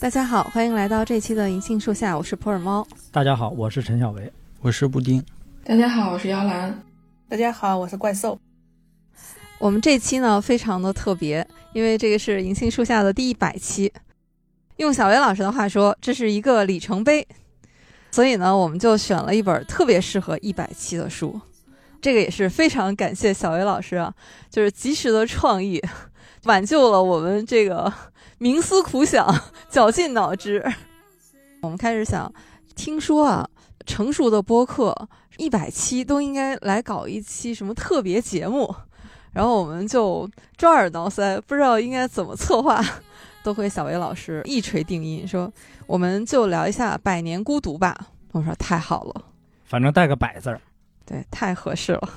大家好，欢迎来到这期的银杏树下，我是普洱猫。大家好，我是陈小维，我是布丁。大家好，我是姚兰。大家好，我是怪兽。我们这期呢非常的特别，因为这个是银杏树下的第一百期。用小维老师的话说，这是一个里程碑。所以呢，我们就选了一本特别适合一百期的书。这个也是非常感谢小维老师啊，就是及时的创意，挽救了我们这个冥思苦想、绞尽脑汁。我们开始想，听说啊，成熟的播客一百期都应该来搞一期什么特别节目。然后我们就抓耳挠腮，不知道应该怎么策划。都会小维老师一锤定音，说我们就聊一下《百年孤独》吧。我说太好了，反正带个“百”字儿，对，太合适了。《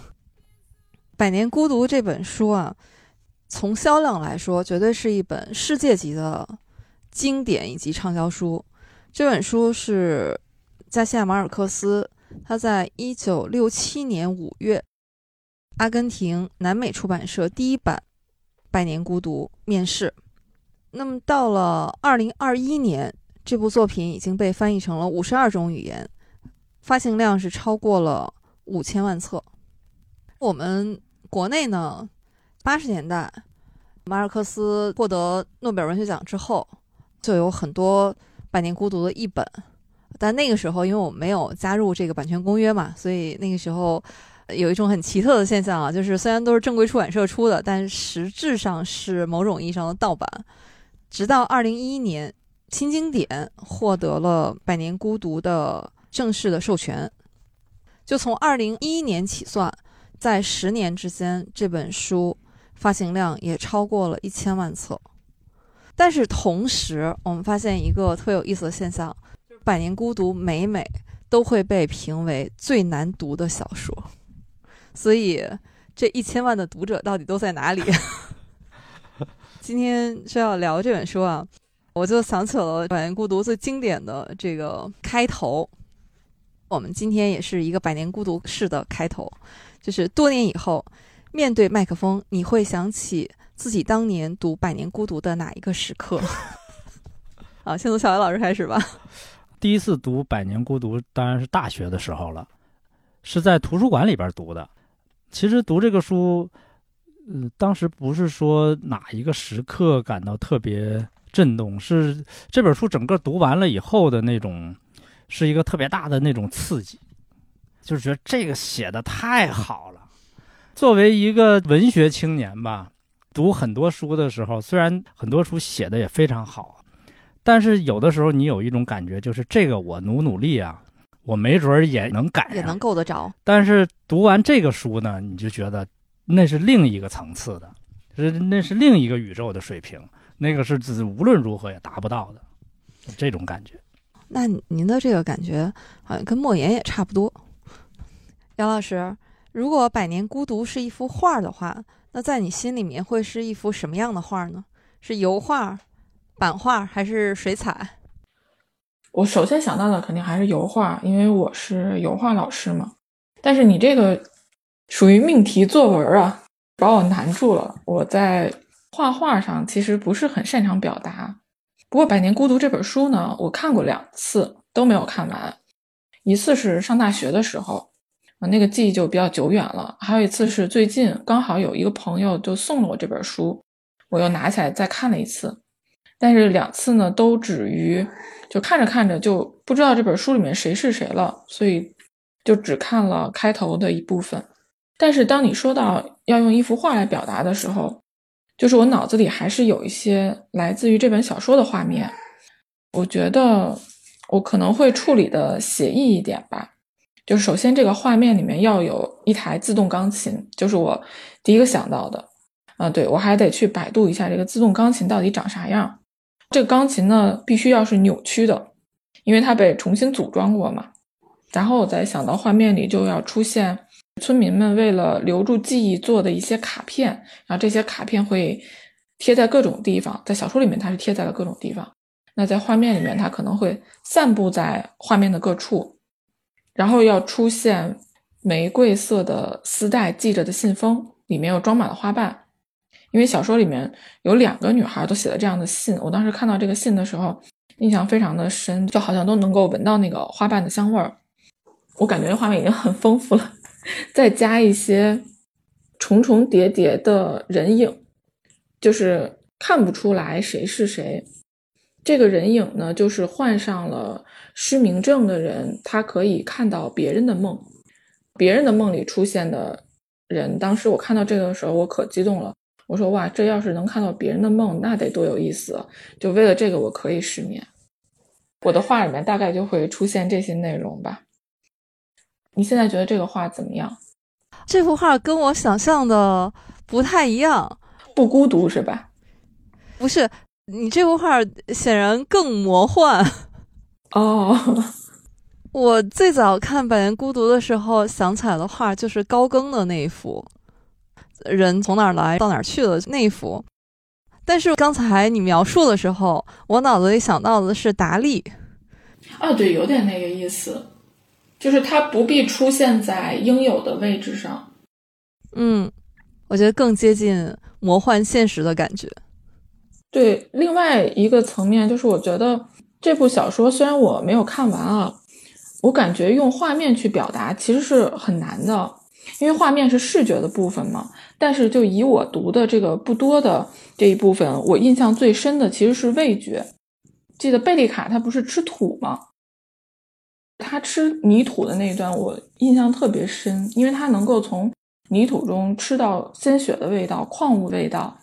百年孤独》这本书啊，从销量来说，绝对是一本世界级的经典以及畅销书。这本书是加西亚马尔克斯，他在一九六七年五月，阿根廷南美出版社第一版《百年孤独》面世。那么到了二零二一年，这部作品已经被翻译成了五十二种语言，发行量是超过了五千万册。我们国内呢，八十年代，马尔克斯获得诺贝尔文学奖之后，就有很多《百年孤独》的译本。但那个时候，因为我没有加入这个版权公约嘛，所以那个时候有一种很奇特的现象啊，就是虽然都是正规出版社出的，但实质上是某种意义上的盗版。直到二零一一年，新经典获得了《百年孤独》的正式的授权。就从二零一一年起算，在十年之间，这本书发行量也超过了一千万册。但是同时，我们发现一个特有意思的现象，《百年孤独》每每都会被评为最难读的小说。所以，这一千万的读者到底都在哪里？今天是要聊这本书啊，我就想起了《百年孤独》最经典的这个开头。我们今天也是一个《百年孤独》式的开头，就是多年以后面对麦克风，你会想起自己当年读《百年孤独》的哪一个时刻？好，先从小白老师开始吧。第一次读《百年孤独》当然是大学的时候了，是在图书馆里边读的。其实读这个书。嗯，当时不是说哪一个时刻感到特别震动，是这本书整个读完了以后的那种，是一个特别大的那种刺激，就是觉得这个写的太好了。作为一个文学青年吧，读很多书的时候，虽然很多书写的也非常好，但是有的时候你有一种感觉，就是这个我努努力啊，我没准也能改，也能够得着。但是读完这个书呢，你就觉得。那是另一个层次的，是那是另一个宇宙的水平，那个是自无论如何也达不到的这种感觉。那您的这个感觉好像跟莫言也差不多。杨老师，如果《百年孤独》是一幅画的话，那在你心里面会是一幅什么样的画呢？是油画、版画还是水彩？我首先想到的肯定还是油画，因为我是油画老师嘛。但是你这个。属于命题作文啊，把我难住了。我在画画上其实不是很擅长表达。不过《百年孤独》这本书呢，我看过两次，都没有看完。一次是上大学的时候，啊，那个记忆就比较久远了。还有一次是最近，刚好有一个朋友就送了我这本书，我又拿起来再看了一次。但是两次呢，都止于就看着看着就不知道这本书里面谁是谁了，所以就只看了开头的一部分。但是当你说到要用一幅画来表达的时候，就是我脑子里还是有一些来自于这本小说的画面。我觉得我可能会处理的写意一点吧。就是首先这个画面里面要有一台自动钢琴，就是我第一个想到的。啊，对我还得去百度一下这个自动钢琴到底长啥样。这个钢琴呢，必须要是扭曲的，因为它被重新组装过嘛。然后我再想到画面里就要出现。村民们为了留住记忆做的一些卡片，然后这些卡片会贴在各种地方，在小说里面它是贴在了各种地方，那在画面里面它可能会散布在画面的各处，然后要出现玫瑰色的丝带系着的信封，里面又装满了花瓣。因为小说里面有两个女孩都写了这样的信，我当时看到这个信的时候，印象非常的深，就好像都能够闻到那个花瓣的香味儿。我感觉画面已经很丰富了，再加一些重重叠叠的人影，就是看不出来谁是谁。这个人影呢，就是患上了失明症的人，他可以看到别人的梦，别人的梦里出现的人。当时我看到这个的时候，我可激动了。我说哇，这要是能看到别人的梦，那得多有意思！就为了这个，我可以失眠。我的画里面大概就会出现这些内容吧。你现在觉得这个画怎么样？这幅画跟我想象的不太一样，不孤独是吧？不是，你这幅画显然更魔幻 哦。我最早看《百年孤独》的时候，想起来的画就是高更的那一幅。人从哪儿来到哪儿去的那一幅，但是刚才你描述的时候，我脑子里想到的是达利。哦，对，有点那个意思，就是它不必出现在应有的位置上。嗯，我觉得更接近魔幻现实的感觉。对，另外一个层面就是，我觉得这部小说虽然我没有看完啊，我感觉用画面去表达其实是很难的，因为画面是视觉的部分嘛。但是，就以我读的这个不多的这一部分，我印象最深的其实是味觉。记得贝利卡他不是吃土吗？他吃泥土的那一段，我印象特别深，因为他能够从泥土中吃到鲜血的味道、矿物味道。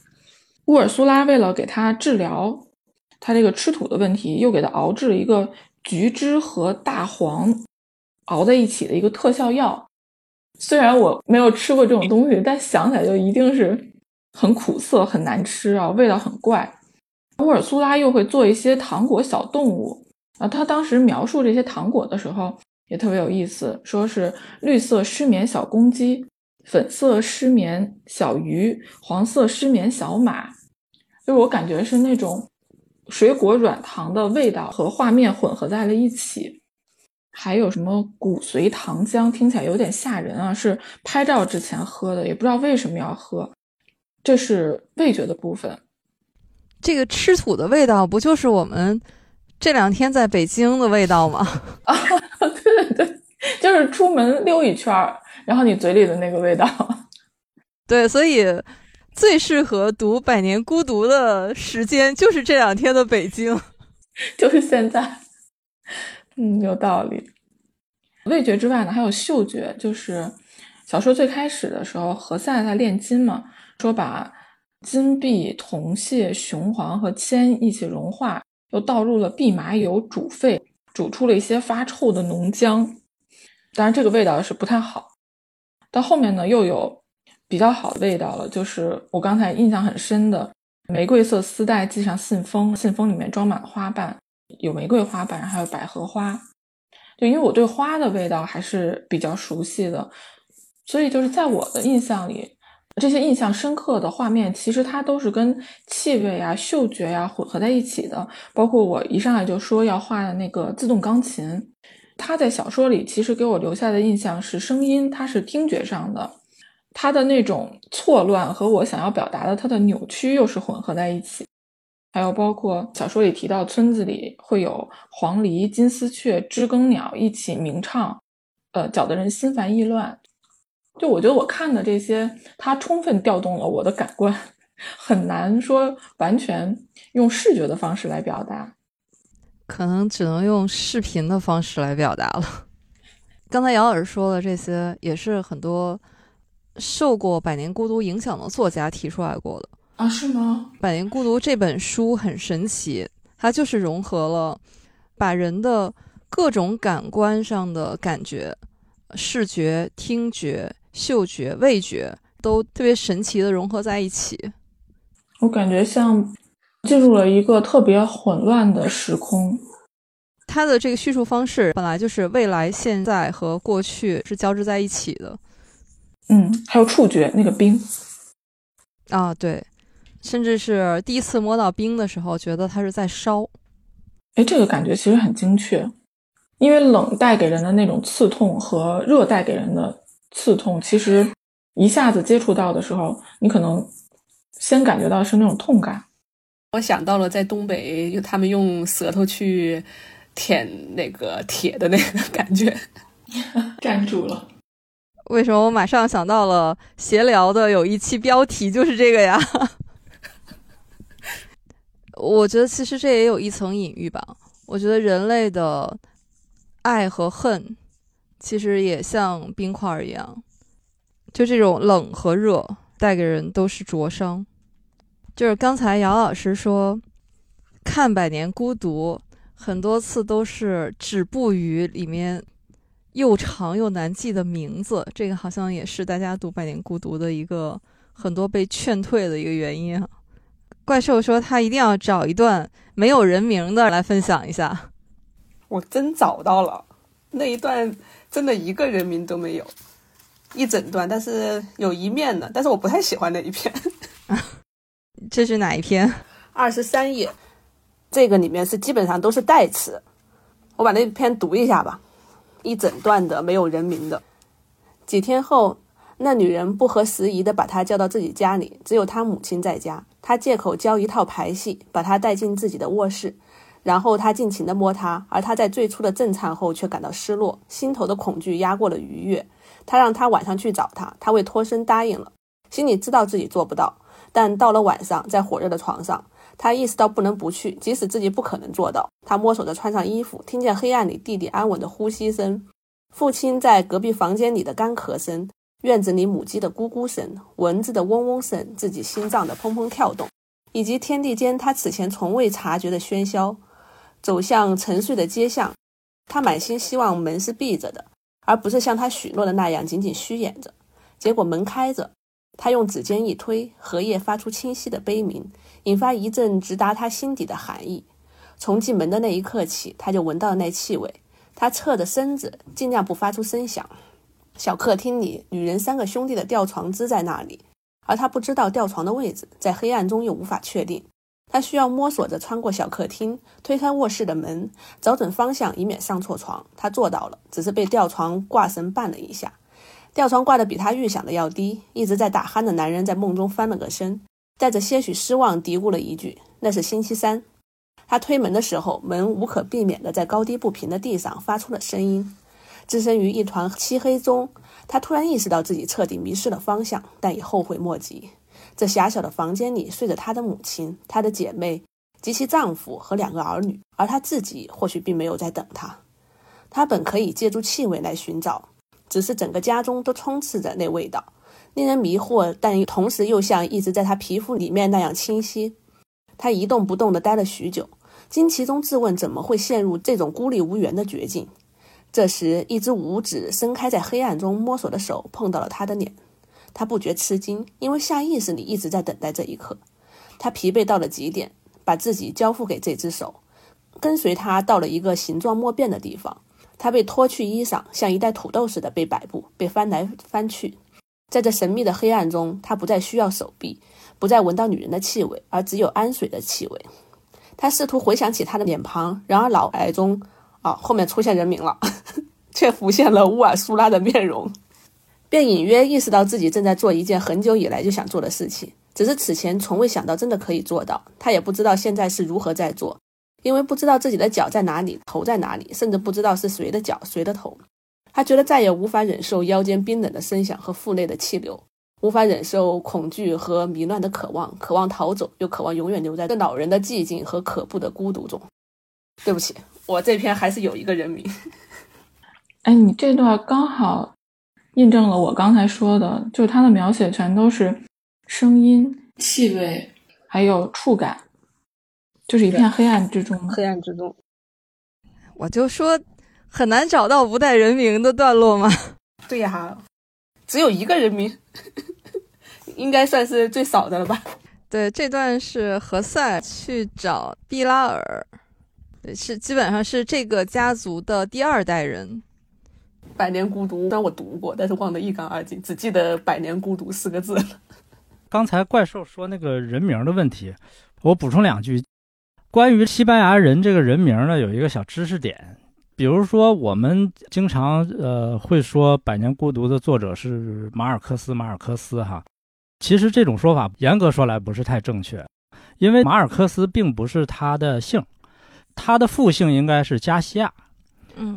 乌尔苏拉为了给他治疗他这个吃土的问题，又给他熬制了一个橘汁和大黄熬在一起的一个特效药。虽然我没有吃过这种东西，但想起来就一定是很苦涩、很难吃啊，味道很怪。乌尔苏拉又会做一些糖果小动物啊，他当时描述这些糖果的时候也特别有意思，说是绿色失眠小公鸡、粉色失眠小鱼、黄色失眠小马，就是我感觉是那种水果软糖的味道和画面混合在了一起。还有什么骨髓糖浆，听起来有点吓人啊！是拍照之前喝的，也不知道为什么要喝。这是味觉的部分。这个吃土的味道，不就是我们这两天在北京的味道吗？啊，对对对，就是出门溜一圈儿，然后你嘴里的那个味道。对，所以最适合读《百年孤独》的时间就是这两天的北京，就是现在。嗯，有道理。味觉之外呢，还有嗅觉。就是小说最开始的时候，何塞在炼金嘛，说把金币、铜屑、雄黄和铅一起融化，又倒入了蓖麻油煮沸，煮出了一些发臭的浓浆。当然，这个味道是不太好。到后面呢，又有比较好的味道了，就是我刚才印象很深的玫瑰色丝带系上信封，信封里面装满了花瓣。有玫瑰花瓣，还有百合花，就因为我对花的味道还是比较熟悉的，所以就是在我的印象里，这些印象深刻的画面，其实它都是跟气味啊、嗅觉呀混合在一起的。包括我一上来就说要画的那个自动钢琴，它在小说里其实给我留下的印象是声音，它是听觉上的，它的那种错乱和我想要表达的它的扭曲又是混合在一起。还有包括小说里提到，村子里会有黄鹂、金丝雀、知更鸟一起鸣唱，呃，搅得人心烦意乱。就我觉得我看的这些，它充分调动了我的感官，很难说完全用视觉的方式来表达，可能只能用视频的方式来表达了。刚才姚老师说的这些，也是很多受过《百年孤独》影响的作家提出来过的。啊，是吗？《百年孤独》这本书很神奇，它就是融合了把人的各种感官上的感觉，视觉、听觉、嗅觉、味觉都特别神奇的融合在一起。我感觉像进入了一个特别混乱的时空。它的这个叙述方式本来就是未来、现在和过去是交织在一起的。嗯，还有触觉，那个冰。啊，对。甚至是第一次摸到冰的时候，觉得它是在烧。哎，这个感觉其实很精确，因为冷带给人的那种刺痛和热带给人的刺痛，其实一下子接触到的时候，你可能先感觉到是那种痛感。我想到了在东北，他们用舌头去舔那个铁的那个感觉，站住了。为什么我马上想到了闲聊的有一期标题就是这个呀？我觉得其实这也有一层隐喻吧。我觉得人类的爱和恨，其实也像冰块一样，就这种冷和热带给人都是灼伤。就是刚才姚老师说，看《百年孤独》很多次都是止步于里面又长又难记的名字，这个好像也是大家读《百年孤独》的一个很多被劝退的一个原因啊。怪兽说他一定要找一段没有人名的来分享一下。我真找到了那一段，真的一个人名都没有，一整段，但是有一面的，但是我不太喜欢那一篇。这是哪一篇？二十三页，这个里面是基本上都是代词。我把那篇读一下吧，一整段的没有人名的。几天后。那女人不合时宜的把他叫到自己家里，只有他母亲在家。他借口教一套排戏，把他带进自己的卧室，然后他尽情地摸她，而他在最初的震颤后却感到失落，心头的恐惧压过了愉悦。他让他晚上去找他，他为脱身答应了，心里知道自己做不到。但到了晚上，在火热的床上，他意识到不能不去，即使自己不可能做到。他摸索着穿上衣服，听见黑暗里弟弟安稳的呼吸声，父亲在隔壁房间里的干咳声。院子里母鸡的咕咕声，蚊子的嗡嗡声，自己心脏的砰砰跳动，以及天地间他此前从未察觉的喧嚣。走向沉睡的街巷，他满心希望门是闭着的，而不是像他许诺的那样仅仅虚掩着。结果门开着，他用指尖一推，荷叶发出清晰的悲鸣，引发一阵直达他心底的寒意。从进门的那一刻起，他就闻到了那气味。他侧着身子，尽量不发出声响。小客厅里，女人三个兄弟的吊床支在那里，而他不知道吊床的位置，在黑暗中又无法确定。他需要摸索着穿过小客厅，推开卧室的门，找准方向，以免上错床。他做到了，只是被吊床挂绳绊了一下。吊床挂得比他预想的要低。一直在打鼾的男人在梦中翻了个身，带着些许失望嘀咕了一句：“那是星期三。”他推门的时候，门无可避免地在高低不平的地上发出了声音。置身于一团漆黑中，他突然意识到自己彻底迷失了方向，但已后悔莫及。这狭小的房间里睡着他的母亲、他的姐妹及其丈夫和两个儿女，而他自己或许并没有在等他。他本可以借助气味来寻找，只是整个家中都充斥着那味道，令人迷惑，但同时又像一直在他皮肤里面那样清晰。他一动不动地待了许久，惊奇中自问：怎么会陷入这种孤立无援的绝境？这时，一只五指伸开在黑暗中摸索的手碰到了他的脸，他不觉吃惊，因为下意识里一直在等待这一刻。他疲惫到了极点，把自己交付给这只手，跟随他到了一个形状莫变的地方。他被脱去衣裳，像一袋土豆似的被摆布，被翻来翻去。在这神秘的黑暗中，他不再需要手臂，不再闻到女人的气味，而只有氨水的气味。他试图回想起她的脸庞，然而脑海中。啊，后面出现人名了，却浮现了乌尔苏拉的面容，便隐约意识到自己正在做一件很久以来就想做的事情，只是此前从未想到真的可以做到。他也不知道现在是如何在做，因为不知道自己的脚在哪里，头在哪里，甚至不知道是谁的脚，谁的头。他觉得再也无法忍受腰间冰冷的声响和腹内的气流，无法忍受恐惧和迷乱的渴望，渴望逃走，又渴望永远留在这老人的寂静和可怖的孤独中。对不起。我这篇还是有一个人名，哎，你这段刚好印证了我刚才说的，就是他的描写全都是声音、气味，还有触感，就是一片黑暗之中。黑暗之中，我就说很难找到不带人名的段落吗？对呀，只有一个人名，应该算是最少的了吧？对，这段是何塞去找毕拉尔。是基本上是这个家族的第二代人，《百年孤独》虽然我读过，但是忘得一干二净，只记得“百年孤独”四个字了。刚才怪兽说那个人名的问题，我补充两句：关于西班牙人这个人名呢，有一个小知识点，比如说，我们经常呃会说《百年孤独》的作者是马尔克斯，马尔克斯哈。其实这种说法严格说来不是太正确，因为马尔克斯并不是他的姓，他的父姓应该是加西亚。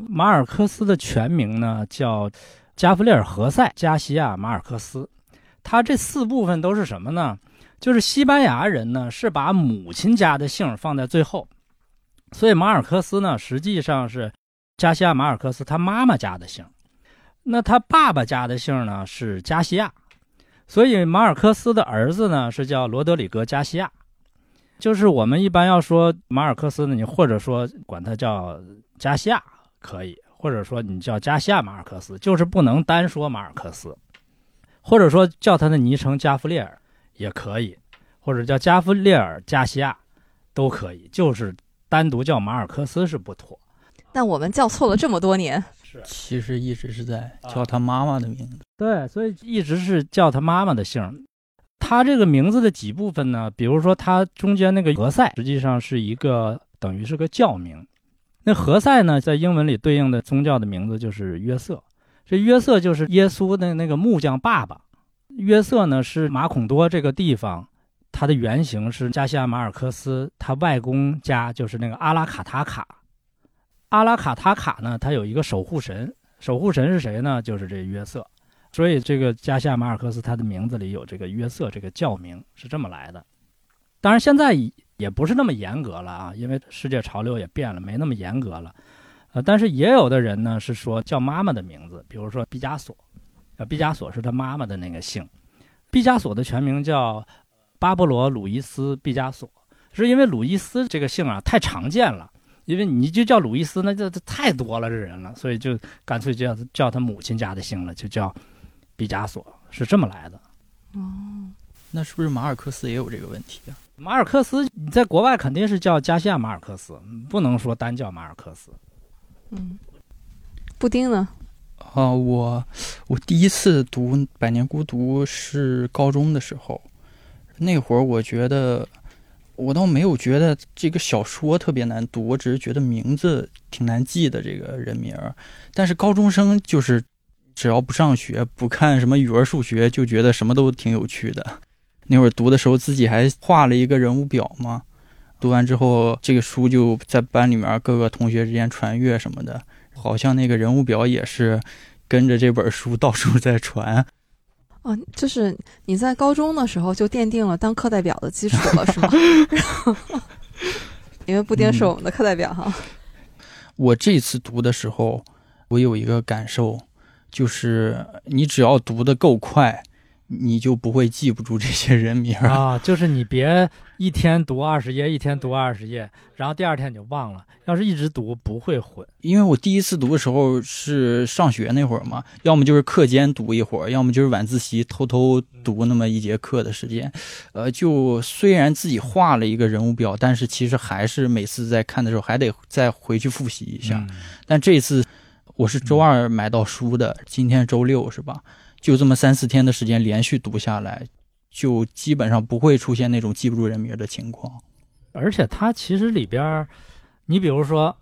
马尔克斯的全名呢叫加弗列尔·何塞·加西亚·马尔克斯。他这四部分都是什么呢？就是西班牙人呢是把母亲家的姓放在最后，所以马尔克斯呢实际上是加西亚·马尔克斯他妈妈家的姓。那他爸爸家的姓呢是加西亚，所以马尔克斯的儿子呢是叫罗德里格·加西亚。就是我们一般要说马尔克斯呢，你或者说管他叫加西亚可以，或者说你叫加西亚马尔克斯，就是不能单说马尔克斯，或者说叫他的昵称加夫列尔也可以，或者叫加夫列尔加西亚都可以，就是单独叫马尔克斯是不妥。但我们叫错了这么多年，是其实一直是在叫他妈妈的名字。对，所以一直是叫他妈妈的姓。他这个名字的几部分呢？比如说，他中间那个何塞，实际上是一个等于是个教名。那何塞呢，在英文里对应的宗教的名字就是约瑟。这约瑟就是耶稣的那个木匠爸爸。约瑟呢，是马孔多这个地方，它的原型是加西亚马尔克斯他外公家，就是那个阿拉卡塔卡。阿拉卡塔卡呢，他有一个守护神，守护神是谁呢？就是这约瑟。所以这个加西亚马尔克斯他的名字里有这个约瑟这个教名是这么来的。当然现在也不是那么严格了啊，因为世界潮流也变了，没那么严格了。呃，但是也有的人呢是说叫妈妈的名字，比如说毕加索，呃，毕加索是他妈妈的那个姓。毕加索的全名叫巴勃罗·鲁伊斯·毕加索，是因为鲁伊斯这个姓啊太常见了，因为你就叫鲁伊斯，那这这太多了这人了，所以就干脆叫叫他母亲家的姓了，就叫。毕加索是这么来的，哦，那是不是马尔克斯也有这个问题啊？马尔克斯你在国外肯定是叫加西亚马尔克斯，不能说单叫马尔克斯。嗯，布丁呢？啊，我我第一次读《百年孤独》是高中的时候，那会儿我觉得我倒没有觉得这个小说特别难读，我只是觉得名字挺难记的这个人名儿。但是高中生就是只要不上学、不看什么语文、数学，就觉得什么都挺有趣的。那会儿读的时候，自己还画了一个人物表嘛。读完之后，这个书就在班里面各个同学之间传阅什么的。好像那个人物表也是跟着这本书 到处在传。哦，就是你在高中的时候就奠定了当课代表的基础了，是吗？因为布丁是我们的课代表哈。我这次读的时候，我有一个感受，就是你只要读的够快，你就不会记不住这些人名儿。啊，就是你别一天读二十页，一天读二十页，然后第二天你就忘了。要是一直读，不会混。因为我第一次读的时候是上学那会儿嘛，要么就是课间读一会儿，要么就是晚自习偷偷读那么一节课的时间。呃，就虽然自己画了一个人物表，但是其实还是每次在看的时候还得再回去复习一下。嗯但这次我是周二买到书的，今天周六是吧？就这么三四天的时间连续读下来，就基本上不会出现那种记不住人名的情况。而且它其实里边儿，你比如说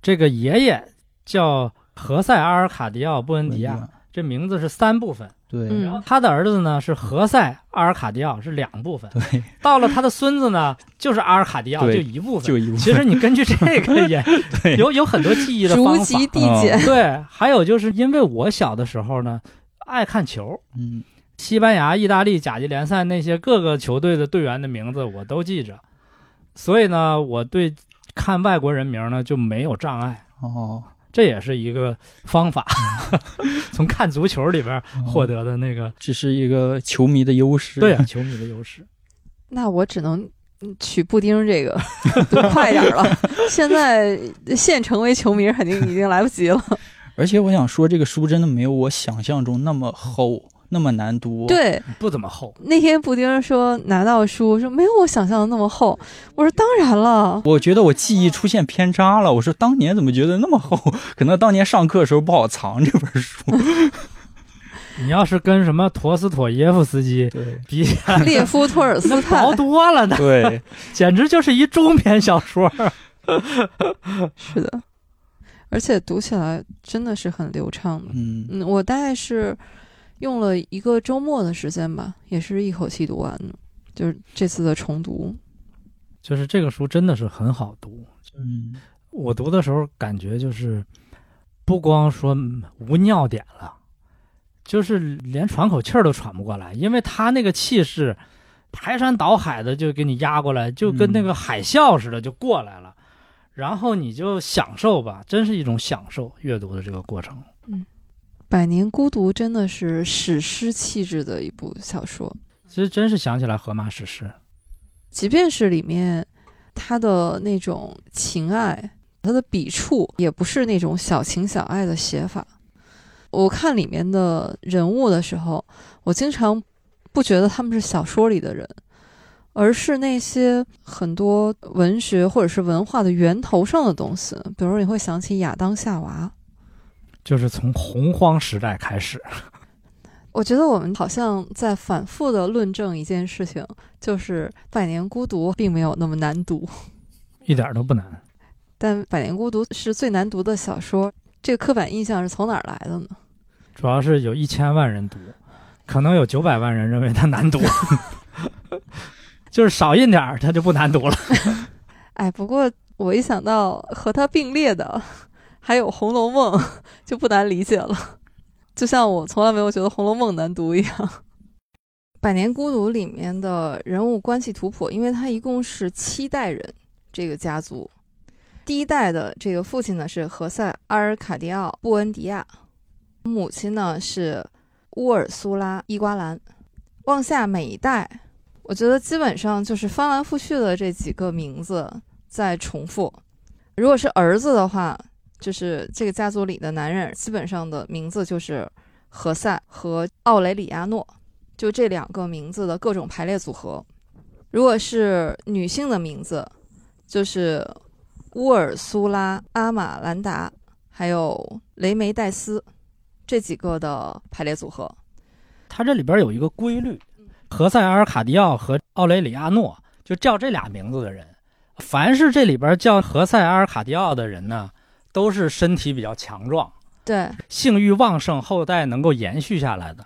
这个爷爷叫何塞·阿尔卡迪奥·布恩迪亚，这名字是三部分。对、嗯然后他的儿子呢是何塞·阿尔卡迪奥，是两部分。对，到了他的孙子呢，就是阿尔卡迪奥，就一部分。就一部分其实你根据这个也对 有有很多记忆的逐方法。级递减，对，还有就是因为我小的时候呢，爱看球，嗯，西班牙、意大利甲级联赛那些各个球队的队员的名字我都记着，所以呢，我对看外国人名呢就没有障碍，哦，这也是一个方法，从看足球里边获得的那个只是一个球迷的优势。对啊 球迷的优势。那我只能嗯取布丁这个 快点儿了。现在现成为球迷肯定已经来不及了。而且我想说，这个书真的没有我想象中那么厚，那么难读。，对，不怎么厚，那天布丁说拿到书说没有我想象的那么厚，我说当然了，我觉得我记忆出现偏差了。我说当年怎么觉得那么厚？可能当年上课的时候不好藏这本书。你要是跟什么陀思妥耶夫斯基对比起来，列夫托尔斯泰薄多了呢，对，简直就是一中篇小说。是的，而且读起来真的是很流畅的。嗯嗯，我大概是用了一个周末的时间吧，也是一口气读完的，就是这次的重读。就是这个书真的是很好读。嗯我读的时候感觉就是，不光说无尿点了，就是连喘口气儿都喘不过来，因为他那个气势，排山倒海的就给你压过来，就跟那个海啸似的就过来了，然后你就享受吧，真是一种享受阅读的这个过程。《嗯百年孤独》真的是史诗气质的一部小说，其实真是想起来荷马史诗，即便是里面他的那种情爱，他的笔触也不是那种小情小爱的写法。我看里面的人物的时候，我经常不觉得他们是小说里的人，而是那些很多文学或者是文化的源头上的东西。比如你会想起亚当夏娃，就是从洪荒时代开始。我觉得我们好像在反复的论证一件事情，就是《百年孤独》并没有那么难读。一点都不难。但《百年孤独》是最难读的小说，这个刻板印象是从哪儿来的呢？主要是有一千万人读，可能有九百万人认为它难读，就是少印点儿，它就不难读了。哎，不过我一想到和它并列的还有《红楼梦》，就不难理解了。就像我从来没有觉得《红楼梦》难读一样，《百年孤独》里面的人物关系图谱，因为它一共是七代人，这个家族，第一代的这个父亲呢是何塞·阿尔卡迪奥·布恩迪亚，母亲呢是乌尔苏拉·伊瓜兰，往下每一代，我觉得基本上就是翻来覆去的这几个名字在重复。如果是儿子的话，就是这个家族里的男人，基本上的名字就是何塞和奥雷里亚诺，就这两个名字的各种排列组合。如果是女性的名字，就是乌尔苏拉·阿玛兰达，还有雷梅戴斯这几个的排列组合。它这里边有一个规律：何塞·阿尔卡迪奥和奥雷里亚诺就叫这俩名字的人，凡是这里边叫何塞·阿尔卡迪奥的人呢，都是身体比较强壮，对，性欲旺盛，后代能够延续下来的；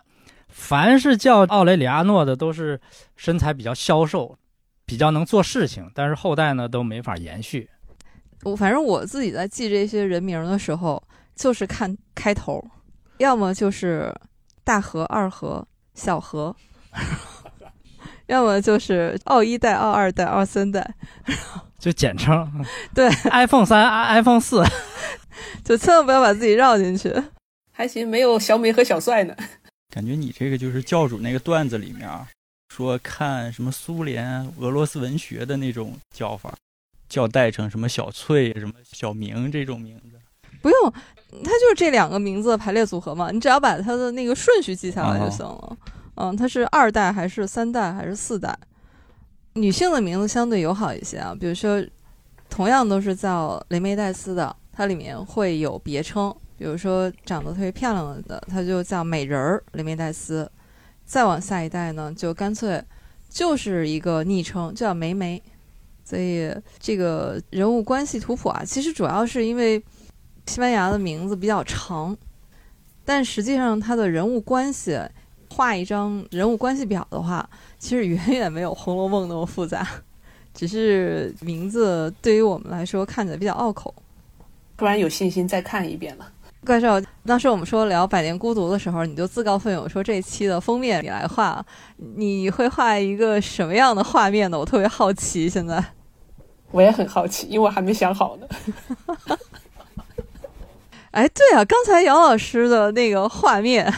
凡是叫奥雷里亚诺的，都是身材比较消瘦，比较能做事情，但是后代呢都没法延续。我反正我自己在记这些人名的时候，就是看开头，要么就是大和、二和、小和，要么就是奥一代、奥二代、奥三代，就简称对，iPhone 三、iPhone 四，就千万不要把自己绕进去。还行，没有小美和小帅呢。感觉你这个就是教主那个段子里面啊，说看什么苏联、俄罗斯文学的那种叫法，叫代成什么小翠、什么小明这种名字。不用，它就是这两个名字的排列组合嘛，你只要把它的那个顺序记下来就行了。嗯，它是二代还是三代还是四代？女性的名字相对友好一些啊，比如说同样都是叫雷梅戴斯的，它里面会有别称，比如说长得特别漂亮的，它就叫美人儿雷梅戴斯。再往下一代呢，就干脆就是一个昵称，叫梅梅。所以这个人物关系图谱啊，其实主要是因为西班牙的名字比较长，但实际上它的人物关系画一张人物关系表的话，其实远远没有《红楼梦》那么复杂，只是名字对于我们来说看起来比较拗口。突然有信心再看一遍了。怪兽，当时我们说聊《百年孤独》的时候，你就自告奋勇说这一期的封面你来画，你会画一个什么样的画面呢？我特别好奇。现在，我也很好奇，因为我还没想好呢。哎，对啊，刚才姚老师的那个画面，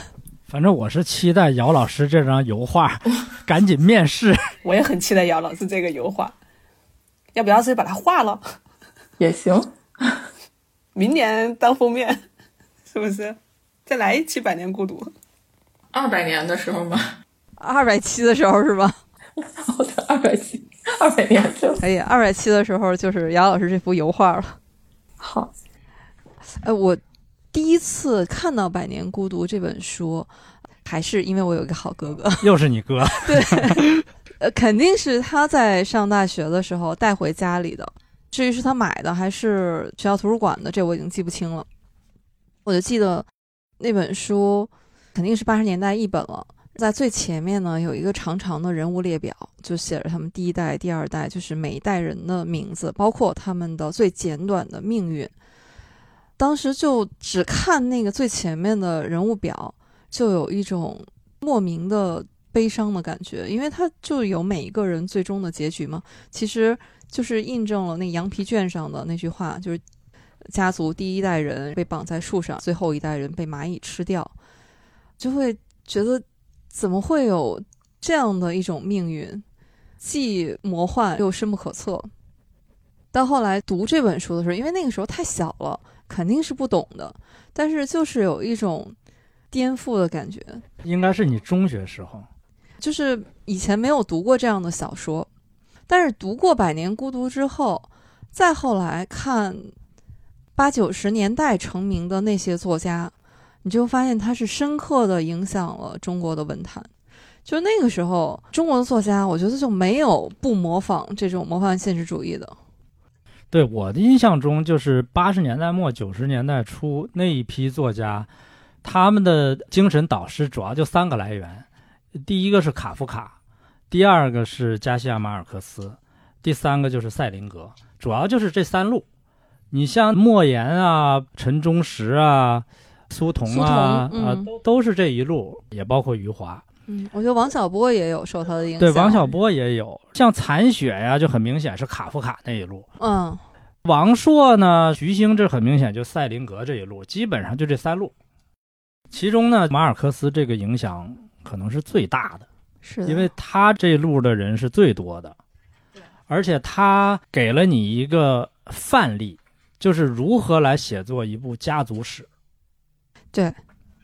反正我是期待姚老师这张油画 赶紧面试。我也很期待姚老师这个油画，要不要自己把它画了？也行。明年当封面，是不是？再来一期《百年孤独》。二百年的时候吗？二百七的时候是吧？好的，二百七，二百年就可以，二百七的时候就是姚老师这幅油画了。好。哎，我第一次看到《百年孤独》这本书，还是因为我有一个好哥哥。又是你哥，对，呃，肯定是他在上大学的时候带回家里的。至于是他买的还是学校图书馆的，这我已经记不清了。我就记得那本书肯定是八十年代译本了，在最前面呢有一个长长的人物列表，就写着他们第一代、第二代，就是每一代人的名字，包括他们的最简短的命运。当时就只看那个最前面的人物表，就有一种莫名的悲伤的感觉，因为它就有每一个人最终的结局嘛。其实就是印证了那羊皮卷上的那句话，就是家族第一代人被绑在树上，最后一代人被蚂蚁吃掉，就会觉得怎么会有这样的一种命运，既魔幻又深不可测。到后来读这本书的时候，因为那个时候太小了。肯定是不懂的，但是就是有一种颠覆的感觉。应该是你中学时候，就是以前没有读过这样的小说，但是读过《百年孤独》之后，再后来看八九十年代成名的那些作家，你就发现他是深刻的影响了中国的文坛。就那个时候，中国的作家，我觉得就没有不模仿这种魔幻现实主义的。对我的印象中，就是八十年代末九十年代初那一批作家，他们的精神导师主要就三个来源：第一个是卡夫卡，第二个是加西亚马尔克斯，第三个就是塞林格。主要就是这三路。你像莫言啊、陈忠实啊、苏童啊啊，都是这一路，也包括余华。嗯，我觉得王小波也有受他的影响。对，王小波也有，像残雪呀，就很明显是卡夫卡那一路。嗯，王朔呢，徐星这很明显就赛林格这一路，基本上就这三路。其中呢，马尔克斯这个影响可能是最大的，是因为他这路的人是最多的，而且他给了你一个范例，就是如何来写作一部家族史。对，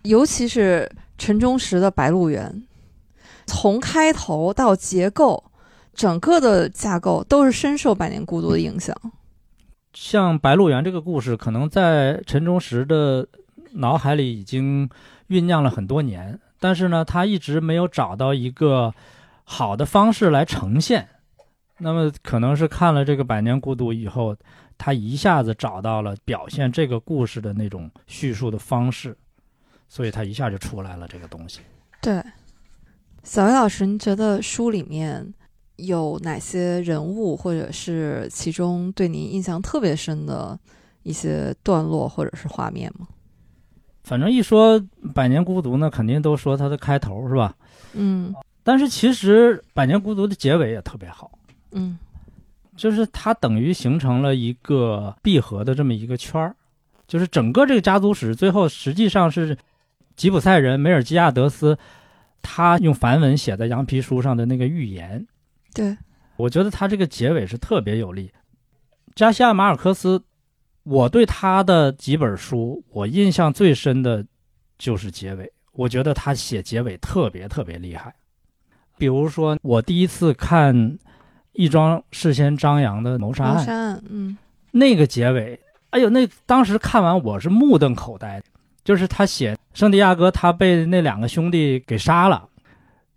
尤其是陈忠实的《白鹿原》。从开头到结构，整个的架构都是深受《百年孤独》的影响。像《白鹿原》这个故事，可能在陈忠实的脑海里已经酝酿了很多年，但是呢，他一直没有找到一个好的方式来呈现。那么，可能是看了这个《百年孤独》以后，他一下子找到了表现这个故事的那种叙述的方式，所以他一下就出来了这个东西。对。小薇老师，您觉得书里面有哪些人物，或者是其中对您印象特别深的一些段落或者是画面吗？反正一说《百年孤独》呢，肯定都说它的开头是吧？嗯。但是其实《百年孤独》的结尾也特别好。嗯。就是它等于形成了一个闭合的这么一个圈儿，就是整个这个家族史最后实际上是吉普赛人梅尔基亚德斯。他用梵文写在羊皮书上的那个预言，对我觉得他这个结尾是特别有力。加西亚马尔克斯，我对他的几本书，我印象最深的就是结尾。我觉得他写结尾特别特别厉害。比如说，我第一次看一桩事先张扬的谋杀案，嗯，那个结尾，哎呦，那当时看完我是目瞪口呆。就是他写圣地亚哥，他被那两个兄弟给杀了，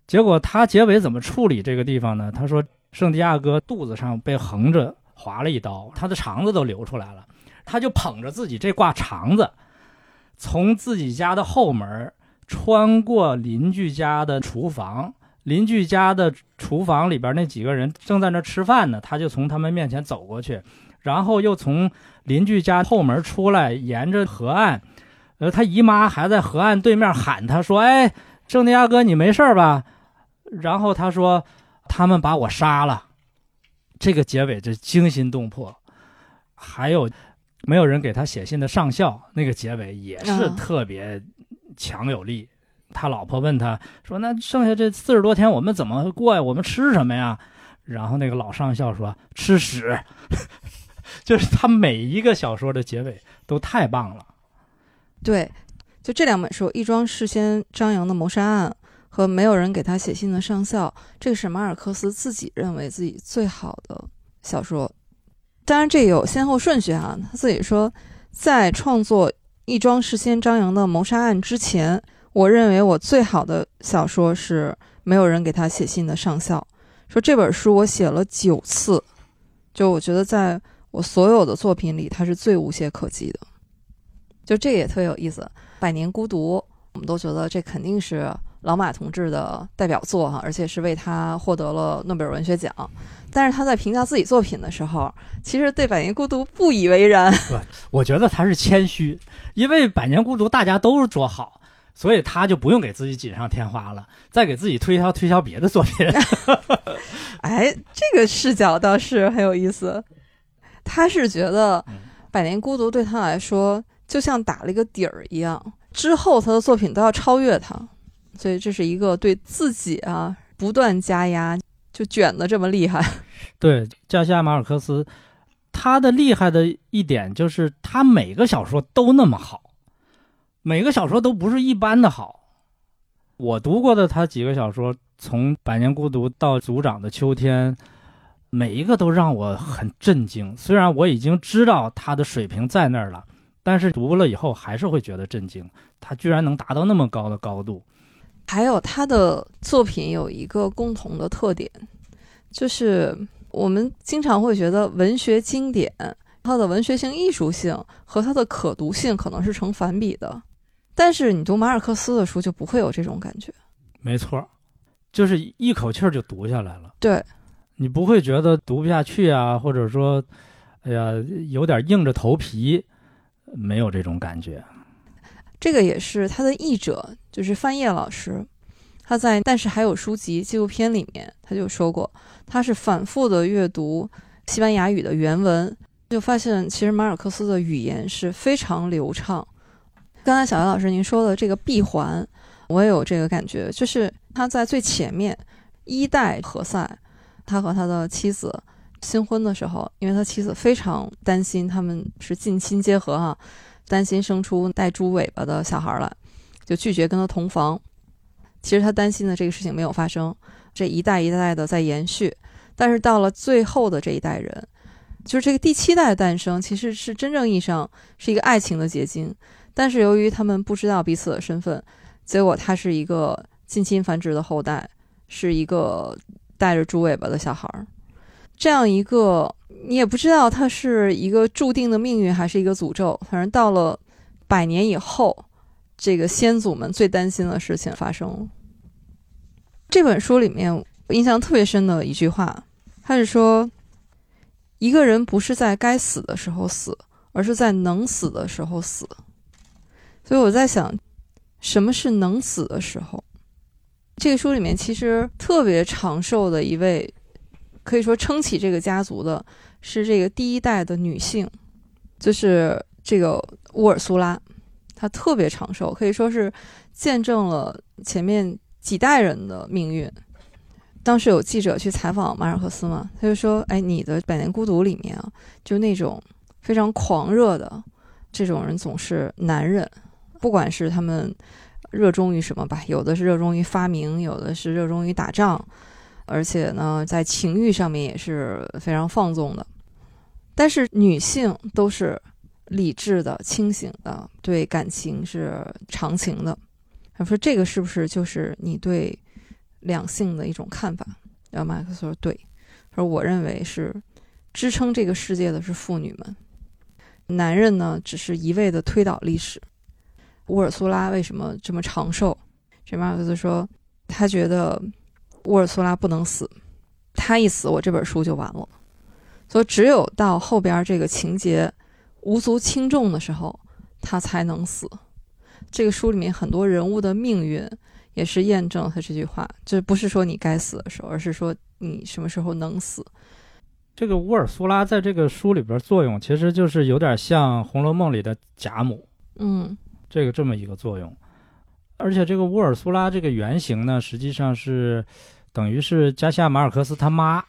结果他结尾怎么处理这个地方呢？他说圣地亚哥肚子上被横着划了一刀，他的肠子都流出来了，他就捧着自己这挂肠子，从自己家的后门穿过邻居家的厨房，邻居家的厨房里边那几个人正在那吃饭呢，他就从他们面前走过去，然后又从邻居家后门出来，沿着河岸。呃，他姨妈还在河岸对面喊他说：“哎，圣地亚哥，你没事吧？”然后他说：“他们把我杀了。”这个结尾就惊心动魄。还有，没有人给他写信的上校，那个结尾也是特别强有力。他老婆问他说：“那剩下这四十多天我们怎么过呀？我们吃什么呀？”然后那个老上校说：“吃屎。”就是他每一个小说的结尾都太棒了。对，就这两本书，《一桩事先张扬的谋杀案》和《没有人给他写信的上校》，这个是马尔克斯自己认为自己最好的小说。当然，这有先后顺序啊。他自己说，在创作《一桩事先张扬的谋杀案》之前，我认为我最好的小说是《没有人给他写信的上校》。说这本书我写了九次，就我觉得在我所有的作品里，它是最无懈可击的。就这个也特别有意思，《百年孤独》，我们都觉得这肯定是老马同志的代表作哈，而且是为他获得了诺贝尔文学奖。但是他在评价自己作品的时候，其实对《百年孤独》不以为然。我觉得他是谦虚，因为《百年孤独》大家都是说好，所以他就不用给自己锦上添花了，再给自己推销推销别的作品。哎，这个视角倒是很有意思。他是觉得《百年孤独》对他来说就像打了一个底儿一样，之后他的作品都要超越他，所以这是一个对自己啊不断加压。就卷的这么厉害，对加西亚马尔克斯，他的厉害的一点就是他每个小说都那么好，每个小说都不是一般的好。我读过的他几个小说，从《百年孤独》到《组长的秋天》，每一个都让我很震惊。虽然我已经知道他的水平在那儿了，但是读了以后还是会觉得震惊。他居然能达到那么高的高度。还有他的作品有一个共同的特点，就是我们经常会觉得文学经典它的文学性、艺术性和它的可读性可能是成反比的，但是你读马尔克斯的书就不会有这种感觉。没错，就是一口气儿就读下来了。对，你不会觉得读不下去啊，或者说，哎呀，有点硬着头皮，没有这种感觉。这个也是他的译者，就是范晔老师，他在《但是还有书籍》纪录片里面他就说过，他是反复的阅读西班牙语的原文，就发现其实马尔克斯的语言是非常流畅。刚才小杨老师您说的这个闭环，我也有这个感觉，就是他在最前面一代何塞，他和他的妻子新婚的时候，因为他妻子非常担心他们是近亲结合哈。担心生出带猪尾巴的小孩来，就拒绝跟他同房。其实他担心的这个事情没有发生，这一代一代的在延续。但是到了最后的这一代人，就是这个第七代的诞生，其实是真正意义上是一个爱情的结晶。但是由于他们不知道彼此的身份，结果他是一个近亲繁殖的后代，是一个带着猪尾巴的小孩儿。这样一个。你也不知道它是一个注定的命运，还是一个诅咒。反正到了百年以后，这个先祖们最担心的事情发生了。这本书里面我印象特别深的一句话，他是说：“一个人不是在该死的时候死，而是在能死的时候死。”所以我在想，什么是能死的时候？这个书里面其实特别长寿的一位，可以说撑起这个家族的。是这个第一代的女性，就是这个乌尔苏拉，她特别长寿，可以说是见证了前面几代人的命运。当时有记者去采访马尔克斯嘛，他就说：“哎，你的《百年孤独》里面啊，就那种非常狂热的这种人，总是男人，不管是他们热衷于什么吧，有的是热衷于发明，有的是热衷于打仗。”而且呢，在情欲上面也是非常放纵的，但是女性都是理智的、清醒的，对感情是长情的。他说：“这个是不是就是你对两性的一种看法？”然后马克思说：“对。”说：“我认为是支撑这个世界的是妇女们，男人呢只是一味的推倒历史。”乌尔苏拉为什么这么长寿？这马克思说：“他觉得。”乌尔苏拉不能死，他一死，我这本书就完了。所以只有到后边这个情节无足轻重的时候，他才能死。这个书里面很多人物的命运也是验证他这句话，这不是说你该死的时候，而是说你什么时候能死。这个乌尔苏拉在这个书里边作用，其实就是有点像《红楼梦》里的贾母，嗯，这个这么一个作用。而且这个乌尔苏拉这个原型呢，实际上是。等于是加西亚马尔克斯他妈，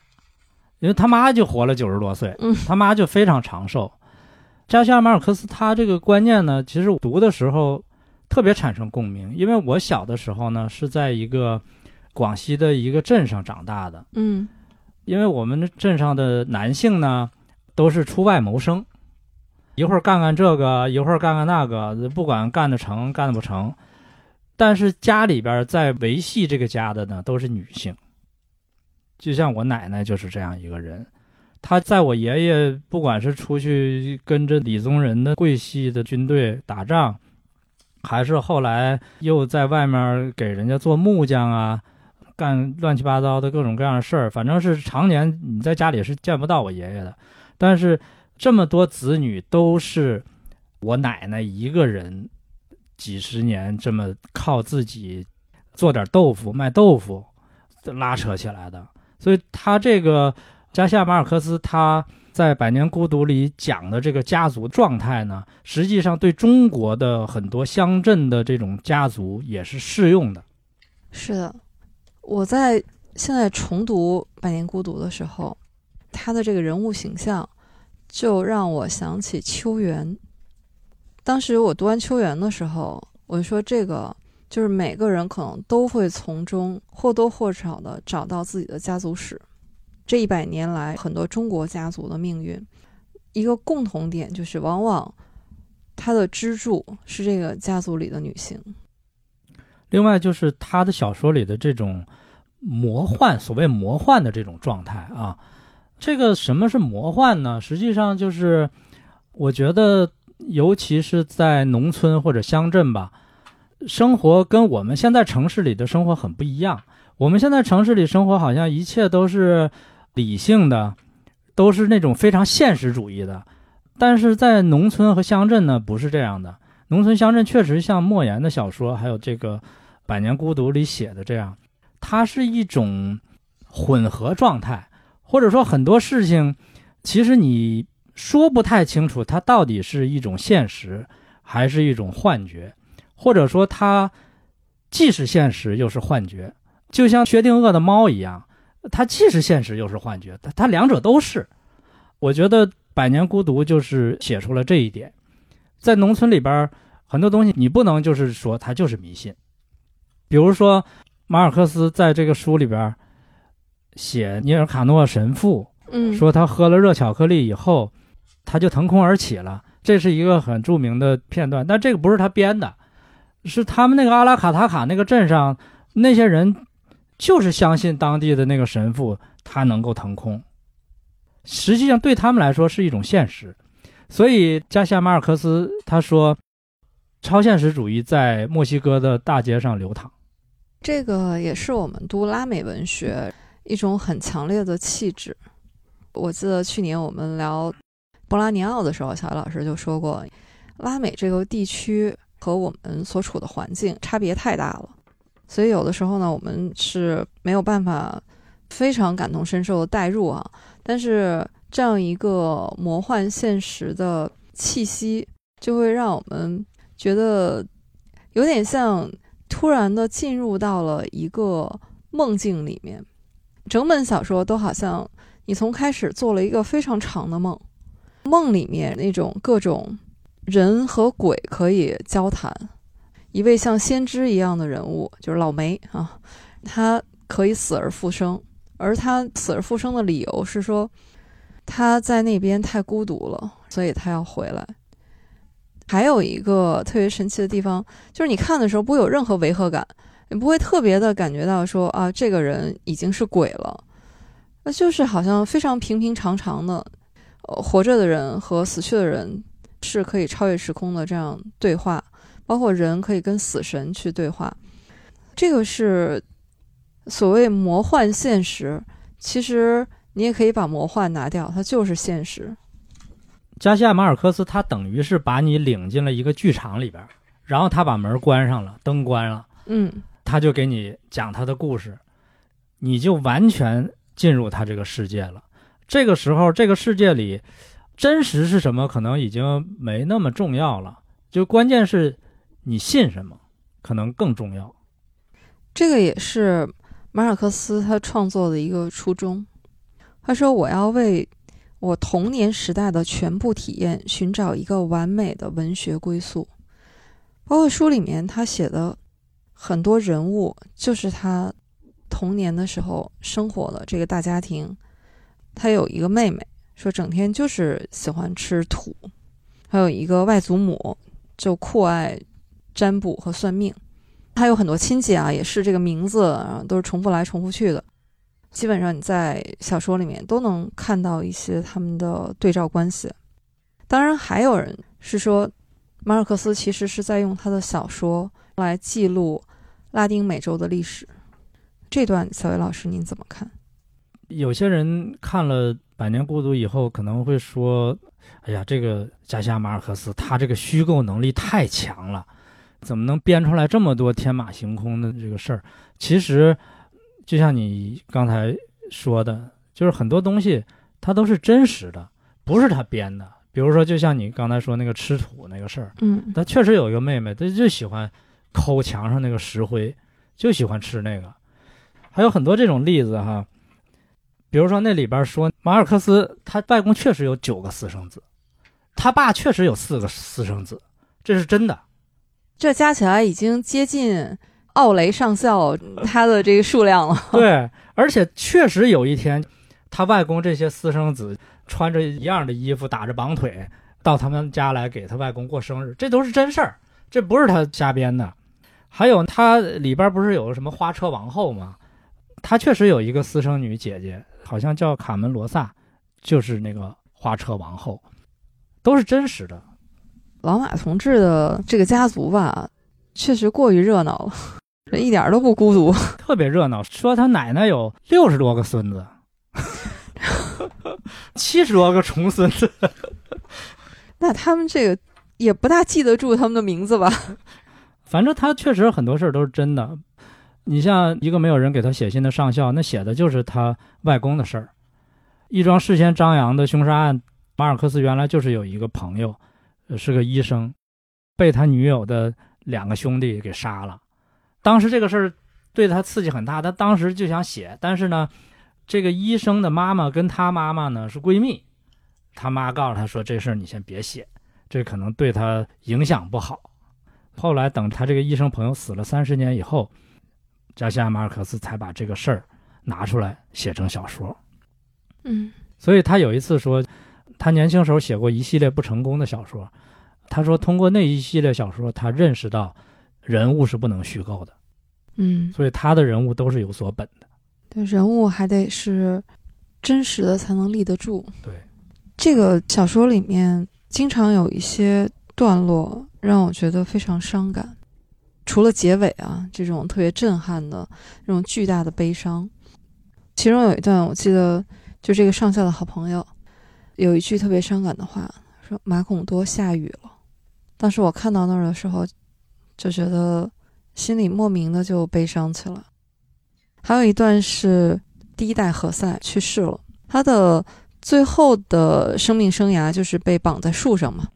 因为他妈就活了九十多岁，他妈就非常长寿。加西亚马尔克斯他这个观念呢，其实读的时候特别产生共鸣，因为我小的时候呢是在一个广西的一个镇上长大的，嗯，因为我们镇上的男性呢都是出外谋生，一会儿干干这个，一会儿干干那个，不管干得成干得不成。但是家里边在维系这个家的呢，都是女性。就像我奶奶就是这样一个人，她在我爷爷不管是出去跟着李宗仁的桂系的军队打仗，还是后来又在外面给人家做木匠啊，干乱七八糟的各种各样的事儿，反正是常年你在家里是见不到我爷爷的。但是这么多子女都是我奶奶一个人，几十年这么靠自己做点豆腐卖豆腐拉扯起来的，所以他这个加西亚马尔克斯他在《百年孤独》里讲的这个家族状态呢，实际上对中国的很多乡镇的这种家族也是适用的。是的，我在现在重读《百年孤独》的时候，他的这个人物形象就让我想起秋园。当时我读完秋园的时候，我就说这个就是每个人可能都会从中或多或少的找到自己的家族史。这一百年来，很多中国家族的命运，一个共同点就是，往往他的支柱是这个家族里的女性。另外就是他的小说里的这种魔幻，所谓魔幻的这种状态啊，这个什么是魔幻呢？实际上就是，我觉得尤其是在农村或者乡镇吧，生活跟我们现在城市里的生活很不一样。我们现在城市里生活好像一切都是理性的，都是那种非常现实主义的，但是在农村和乡镇呢，不是这样的。农村乡镇确实像莫言的小说，还有这个《百年孤独》里写的这样，它是一种混合状态，或者说很多事情，其实你说不太清楚，它到底是一种现实，还是一种幻觉，或者说它既是现实又是幻觉，就像薛定谔的猫一样，它既是现实又是幻觉，它它两者都是。我觉得《百年孤独》就是写出了这一点。在农村里边，很多东西你不能就是说它就是迷信。比如说，马尔克斯在这个书里边写尼尔卡诺神父嗯，说他喝了热巧克力以后，他就腾空而起了，这是一个很著名的片段。但这个不是他编的，是他们那个阿拉卡塔卡那个镇上那些人就是相信当地的那个神父他能够腾空，实际上对他们来说是一种现实。所以加西亚马尔克斯他说，超现实主义在墨西哥的大街上流淌。这个也是我们读拉美文学一种很强烈的气质。我记得去年我们聊波拉尼奥的时候，小艾老师就说过，拉美这个地区和我们所处的环境差别太大了，所以有的时候呢，我们是没有办法非常感同身受的代入啊。但是这样一个魔幻现实的气息，就会让我们觉得有点像突然的进入到了一个梦境里面。整本小说都好像你从开始做了一个非常长的梦，梦里面那种各种人和鬼可以交谈。一位像先知一样的人物就是老梅啊，他可以死而复生，而他死而复生的理由是说他在那边太孤独了，所以他要回来。还有一个特别神奇的地方，就是你看的时候不会有任何违和感，你不会特别的感觉到说啊，这个人已经是鬼了，那就是好像非常平平常常的，呃，活着的人和死去的人是可以超越时空的这样对话，包括人可以跟死神去对话，这个是所谓魔幻现实。其实你也可以把魔幻拿掉，它就是现实。加西亚马尔克斯他等于是把你领进了一个剧场里边，然后他把门关上了，灯关了，嗯，他就给你讲他的故事，你就完全进入他这个世界了。这个时候，这个世界里真实是什么，可能已经没那么重要了，就关键是你信什么，可能更重要。这个也是马尔克斯他创作的一个初衷。他说：“我要为我童年时代的全部体验寻找一个完美的文学归宿。”包括书里面他写的很多人物，就是他童年的时候生活的这个大家庭。他有一个妹妹，说整天就是喜欢吃土；还有一个外祖母，就酷爱占卜和算命。他有很多亲戚啊，也是这个名字，啊，都是重复来重复去的。基本上你在小说里面都能看到一些他们的对照关系。当然，还有人是说，马尔克斯其实是在用他的小说来记录拉丁美洲的历史。这段，小魏老师您怎么看？有些人看了《百年孤独》以后，可能会说：“哎呀，这个加西亚马尔克斯他这个虚构能力太强了，怎么能编出来这么多天马行空的这个事儿？”其实，就像你刚才说的，就是很多东西它都是真实的，不是他编的。比如说，就像你刚才说那个吃土那个事儿，嗯，他确实有一个妹妹，她就喜欢抠墙上那个石灰，就喜欢吃那个。还有很多这种例子哈。比如说那里边说马尔克斯他外公确实有九个私生子，他爸确实有四个私生子，这是真的。这加起来已经接近奥雷上校他的这个数量了。对，而且确实有一天，他外公这些私生子穿着一样的衣服，打着绑腿到他们家来给他外公过生日，这都是真事儿，这不是他瞎编的。还有他里边不是有个什么花车王后吗？他确实有一个私生女姐姐。好像叫卡门罗萨，就是那个花车王后，都是真实的。老马同志的这个家族吧，确实过于热闹了，这 一点都不孤独，特别热闹。说他奶奶有六十多个孙子，七十多个重孙子，那他们这个也不大记得住他们的名字吧？反正他确实很多事儿都是真的。你像一个没有人给他写信的上校，那写的就是他外公的事儿。一桩事先张扬的凶杀案，马尔克斯原来就是有一个朋友，是个医生，被他女友的两个兄弟给杀了。当时这个事儿对他刺激很大，他当时就想写，但是呢，这个医生的妈妈跟他妈妈呢是闺蜜，他妈告诉他说这事儿你先别写，这可能对他影响不好。后来等他这个医生朋友死了三十年以后。加西亚马尔克斯才把这个事儿拿出来写成小说，嗯，所以他有一次说，他年轻时候写过一系列不成功的小说，他说通过那一系列小说，他认识到人物是不能虚构的，嗯，所以他的人物都是有所本的，对，人物还得是真实的才能立得住。对，这个小说里面经常有一些段落让我觉得非常伤感。除了结尾啊，这种特别震撼的、这种巨大的悲伤，其中有一段我记得，就这个上校的好朋友有一句特别伤感的话，说马孔多下雨了。当时我看到那儿的时候，就觉得心里莫名的就悲伤起来。还有一段是第一代何塞去世了，他的最后的生命生涯就是被绑在树上嘛，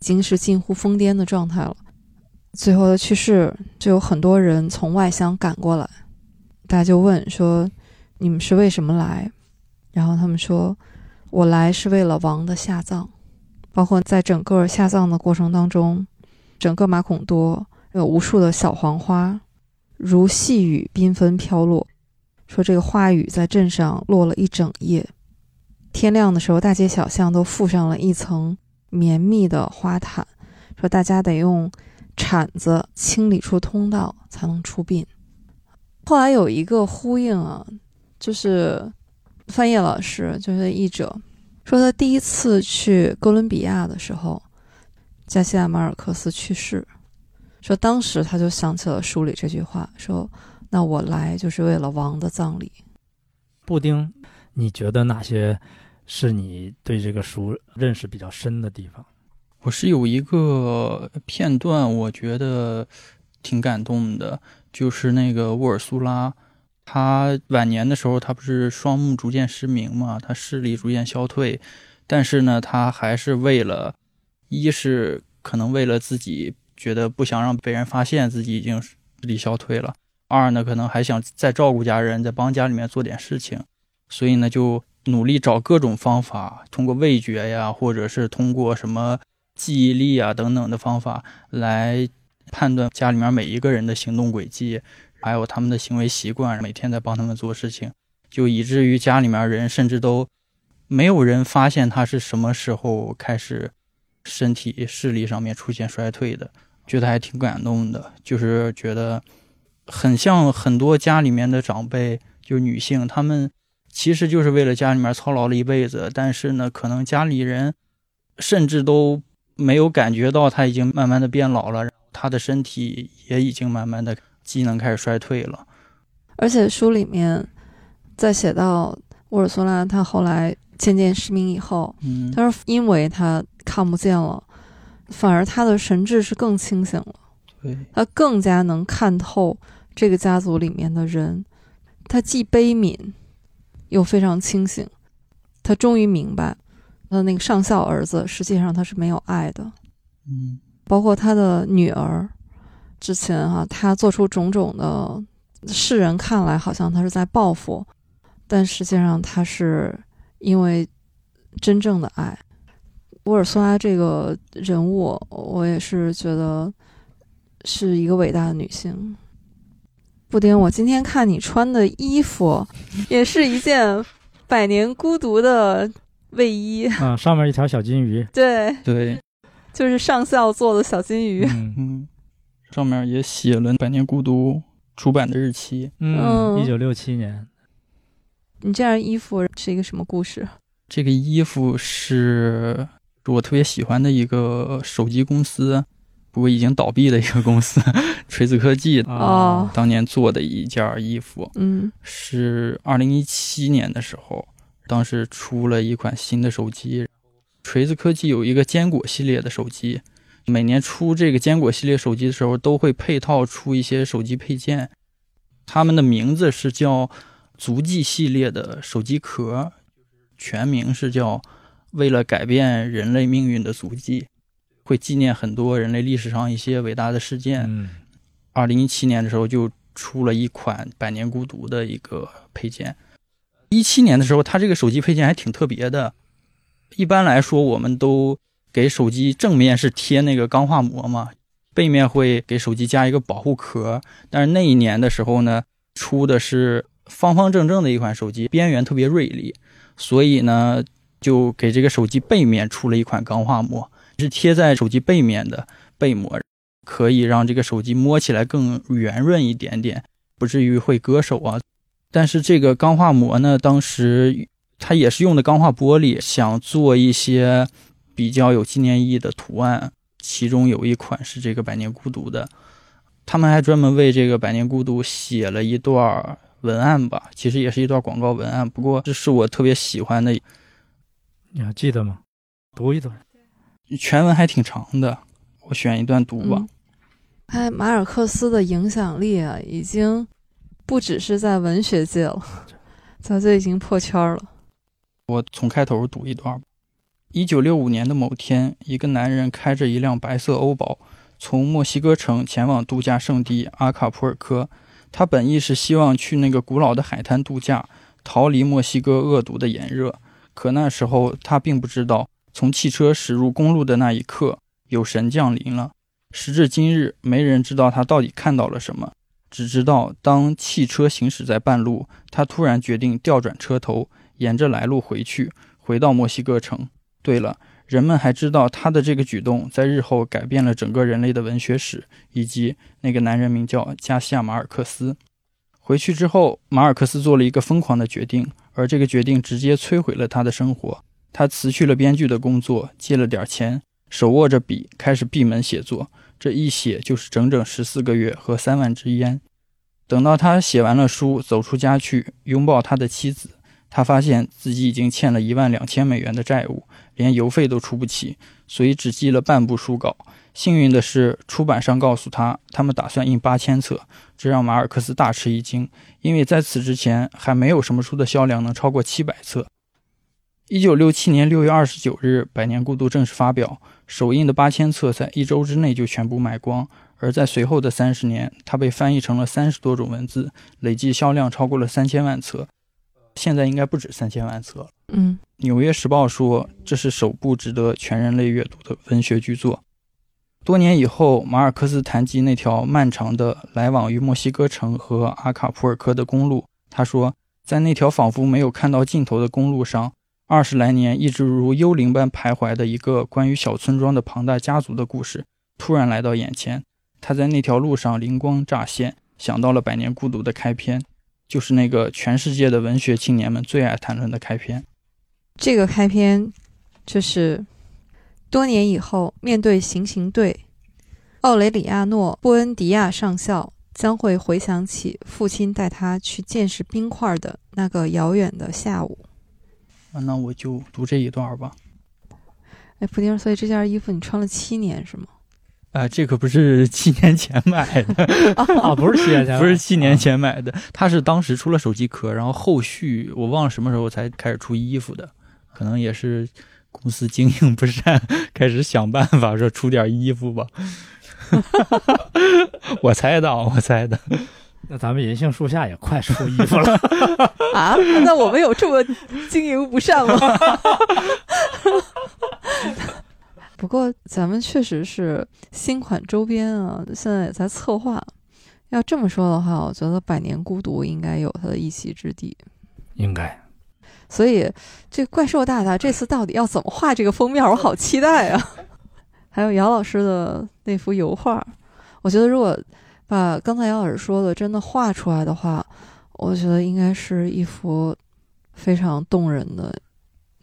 已经是近乎疯癫的状态了。最后的去世，就有很多人从外乡赶过来，大家就问说：“你们是为什么来？”然后他们说：“我来是为了王的下葬。”包括在整个下葬的过程当中，整个马孔多有无数的小黄花，如细雨缤纷飘落。说这个花雨在镇上落了一整夜，天亮的时候，大街小巷都覆上了一层绵密的花毯。说大家得用。铲子清理出通道才能出殡。后来有一个呼应啊，就是范晔老师，就是译者，说他第一次去哥伦比亚的时候，加西亚马尔克斯去世，说当时他就想起了书里这句话，说那我来就是为了王的葬礼。布丁，你觉得哪些是你对这个书认识比较深的地方？我是有一个片段，我觉得挺感动的，就是那个沃尔苏拉，他晚年的时候，他不是双目逐渐失明嘛，他视力逐渐消退，但是呢，他还是为了，一是可能为了自己觉得不想让被人发现自己已经视力消退了，二呢，可能还想再照顾家人，在帮家里面做点事情，所以呢，就努力找各种方法，通过味觉呀，或者是通过什么。记忆力啊等等的方法来判断家里面每一个人的行动轨迹，还有他们的行为习惯，每天在帮他们做事情，就以至于家里面人甚至都没有人发现他是什么时候开始身体视力上面出现衰退的，觉得还挺感动的，就是觉得很像很多家里面的长辈，就是女性，她们其实就是为了家里面操劳了一辈子，但是呢，可能家里人甚至都没有感觉到他已经慢慢的变老了，他的身体也已经慢慢的机能开始衰退了。而且书里面在写到沃尔苏拉，他后来渐渐失明以后，嗯，她说因为他看不见了，反而他的神智是更清醒了，对，她更加能看透这个家族里面的人，他既悲悯又非常清醒，他终于明白，她的那个上校儿子实际上他是没有爱的，嗯包括他的女儿，之前哈、他做出种种的，世人看来好像他是在报复，但实际上他是因为真正的爱。乌尔苏拉这个人物，我也是觉得是一个伟大的女性。布丁，我今天看你穿的衣服，也是一件《百年孤独》的卫衣，啊，上面一条小金鱼，对，对，就是上校做的小金鱼。嗯。嗯，上面也写了《百年孤独》出版的日期。嗯，嗯。一九六七年，你这件衣服是一个什么故事？这个衣服是我特别喜欢的一个手机公司，不过已经倒闭的一个公司，锤子科技哦。当年做的一件衣服，嗯。是二零一七年的时候，当时出了一款新的手机。锤子科技有一个坚果系列的手机，每年出这个坚果系列手机的时候，都会配套出一些手机配件。他们的名字是叫足迹系列的手机壳，全名是叫“为了改变人类命运的足迹”，会纪念很多人类历史上一些伟大的事件。嗯二零一七年的时候就出了一款百年孤独的一个配件。一七年的时候，它这个手机配件还挺特别的。一般来说，我们都给手机正面是贴那个钢化膜嘛，背面会给手机加一个保护壳。但是那一年的时候呢，出的是方方正正的一款手机，边缘特别锐利，所以呢，就给这个手机背面出了一款钢化膜，是贴在手机背面的背膜。可以让这个手机摸起来更圆润一点点，不至于会割手啊。但是这个钢化膜呢，当时它也是用的钢化玻璃，想做一些比较有纪念意义的图案，其中有一款是这个《百年孤独》的。他们还专门为这个《百年孤独》写了一段文案吧，其实也是一段广告文案，不过这是我特别喜欢的，你还记得吗？读一段。全文还挺长的，我选一段读吧。嗯，哎，马尔克斯的影响力啊，已经不只是在文学界了，早就已经破圈了。我从开头读一段吧。一九六五年的某天，一个男人开着一辆白色欧宝，从墨西哥城前往度假胜地阿卡普尔科。他本意是希望去那个古老的海滩度假，逃离墨西哥恶毒的炎热。可那时候他并不知道，从汽车驶入公路的那一刻，有神降临了。时至今日，没人知道他到底看到了什么，只知道当汽车行驶在半路，他突然决定调转车头，沿着来路回去，回到墨西哥城。对了，人们还知道他的这个举动在日后改变了整个人类的文学史，以及那个男人名叫加西亚·马尔克斯。回去之后，马尔克斯做了一个疯狂的决定，而这个决定直接摧毁了他的生活。他辞去了编剧的工作，借了点钱，手握着笔开始闭门写作。这一写就是整整十四个月和三万支烟。等到他写完了书，走出家去，拥抱他的妻子，他发现自己已经欠了一万两千美元的债务，连邮费都出不起，所以只寄了半部书稿。幸运的是，出版商告诉他，他们打算印八千册，这让马尔克斯大吃一惊，因为在此之前还没有什么书的销量能超过七百册。一九六七年六月二十九日，《百年孤独》正式发表，首印的八千册在一周之内就全部卖光。而在随后的三十年，它被翻译成了三十多种文字，累计销量超过了三千万册。现在应该不止三千万册了。嗯《纽约时报》说，这是首部值得全人类阅读的文学巨作。多年以后，马尔克斯谈及那条漫长的来往于墨西哥城和阿卡普尔科的公路，他说，在那条仿佛没有看到尽头的公路上，二十来年一直如幽灵般徘徊的一个关于小村庄的庞大家族的故事，突然来到眼前。他在那条路上灵光乍现，想到了《百年孤独》的开篇。就是那个全世界的文学青年们最爱谈论的开篇。这个开篇就是多年以后，面对行刑队，奥雷里亚诺·布恩迪亚上校将会回想起父亲带他去见识冰块的那个遥远的下午。啊，那我就读这一段吧。哎，布丁，所以这件衣服你穿了七年是吗？啊、这可不是七年前买的，啊，不是七年前，不是七年前买的，它是当时出了手机壳，然后后续我忘了什么时候才开始出衣服的，可能也是公司经营不善，开始想办法说出点衣服吧。我猜的，我猜的。那咱们银杏树下也快出衣服了。啊，那我们有这么经营不善吗？不过咱们确实是新款周边啊，现在也在策划。要这么说的话，我觉得《百年孤独》应该有它的一席之地。应该所以，这怪兽大大这次到底要怎么画这个封面，我好期待啊！还有姚老师的那幅油画，我觉得如果把刚才姚老师说的真的画出来的话，我觉得应该是一幅非常动人的，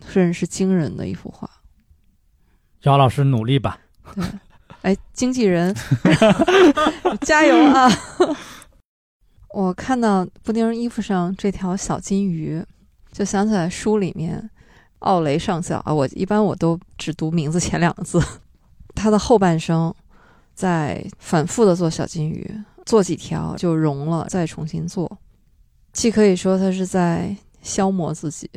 甚至是惊人的一幅画。姚老师努力吧。对，哎，经纪人，加油啊！我看到布丁衣服上这条小金鱼，就想起来书里面奥雷上校啊，我一般我都只读名字前两个字。他的后半生在反复的做小金鱼，做几条就融了，再重新做。既可以说他是在消磨自己，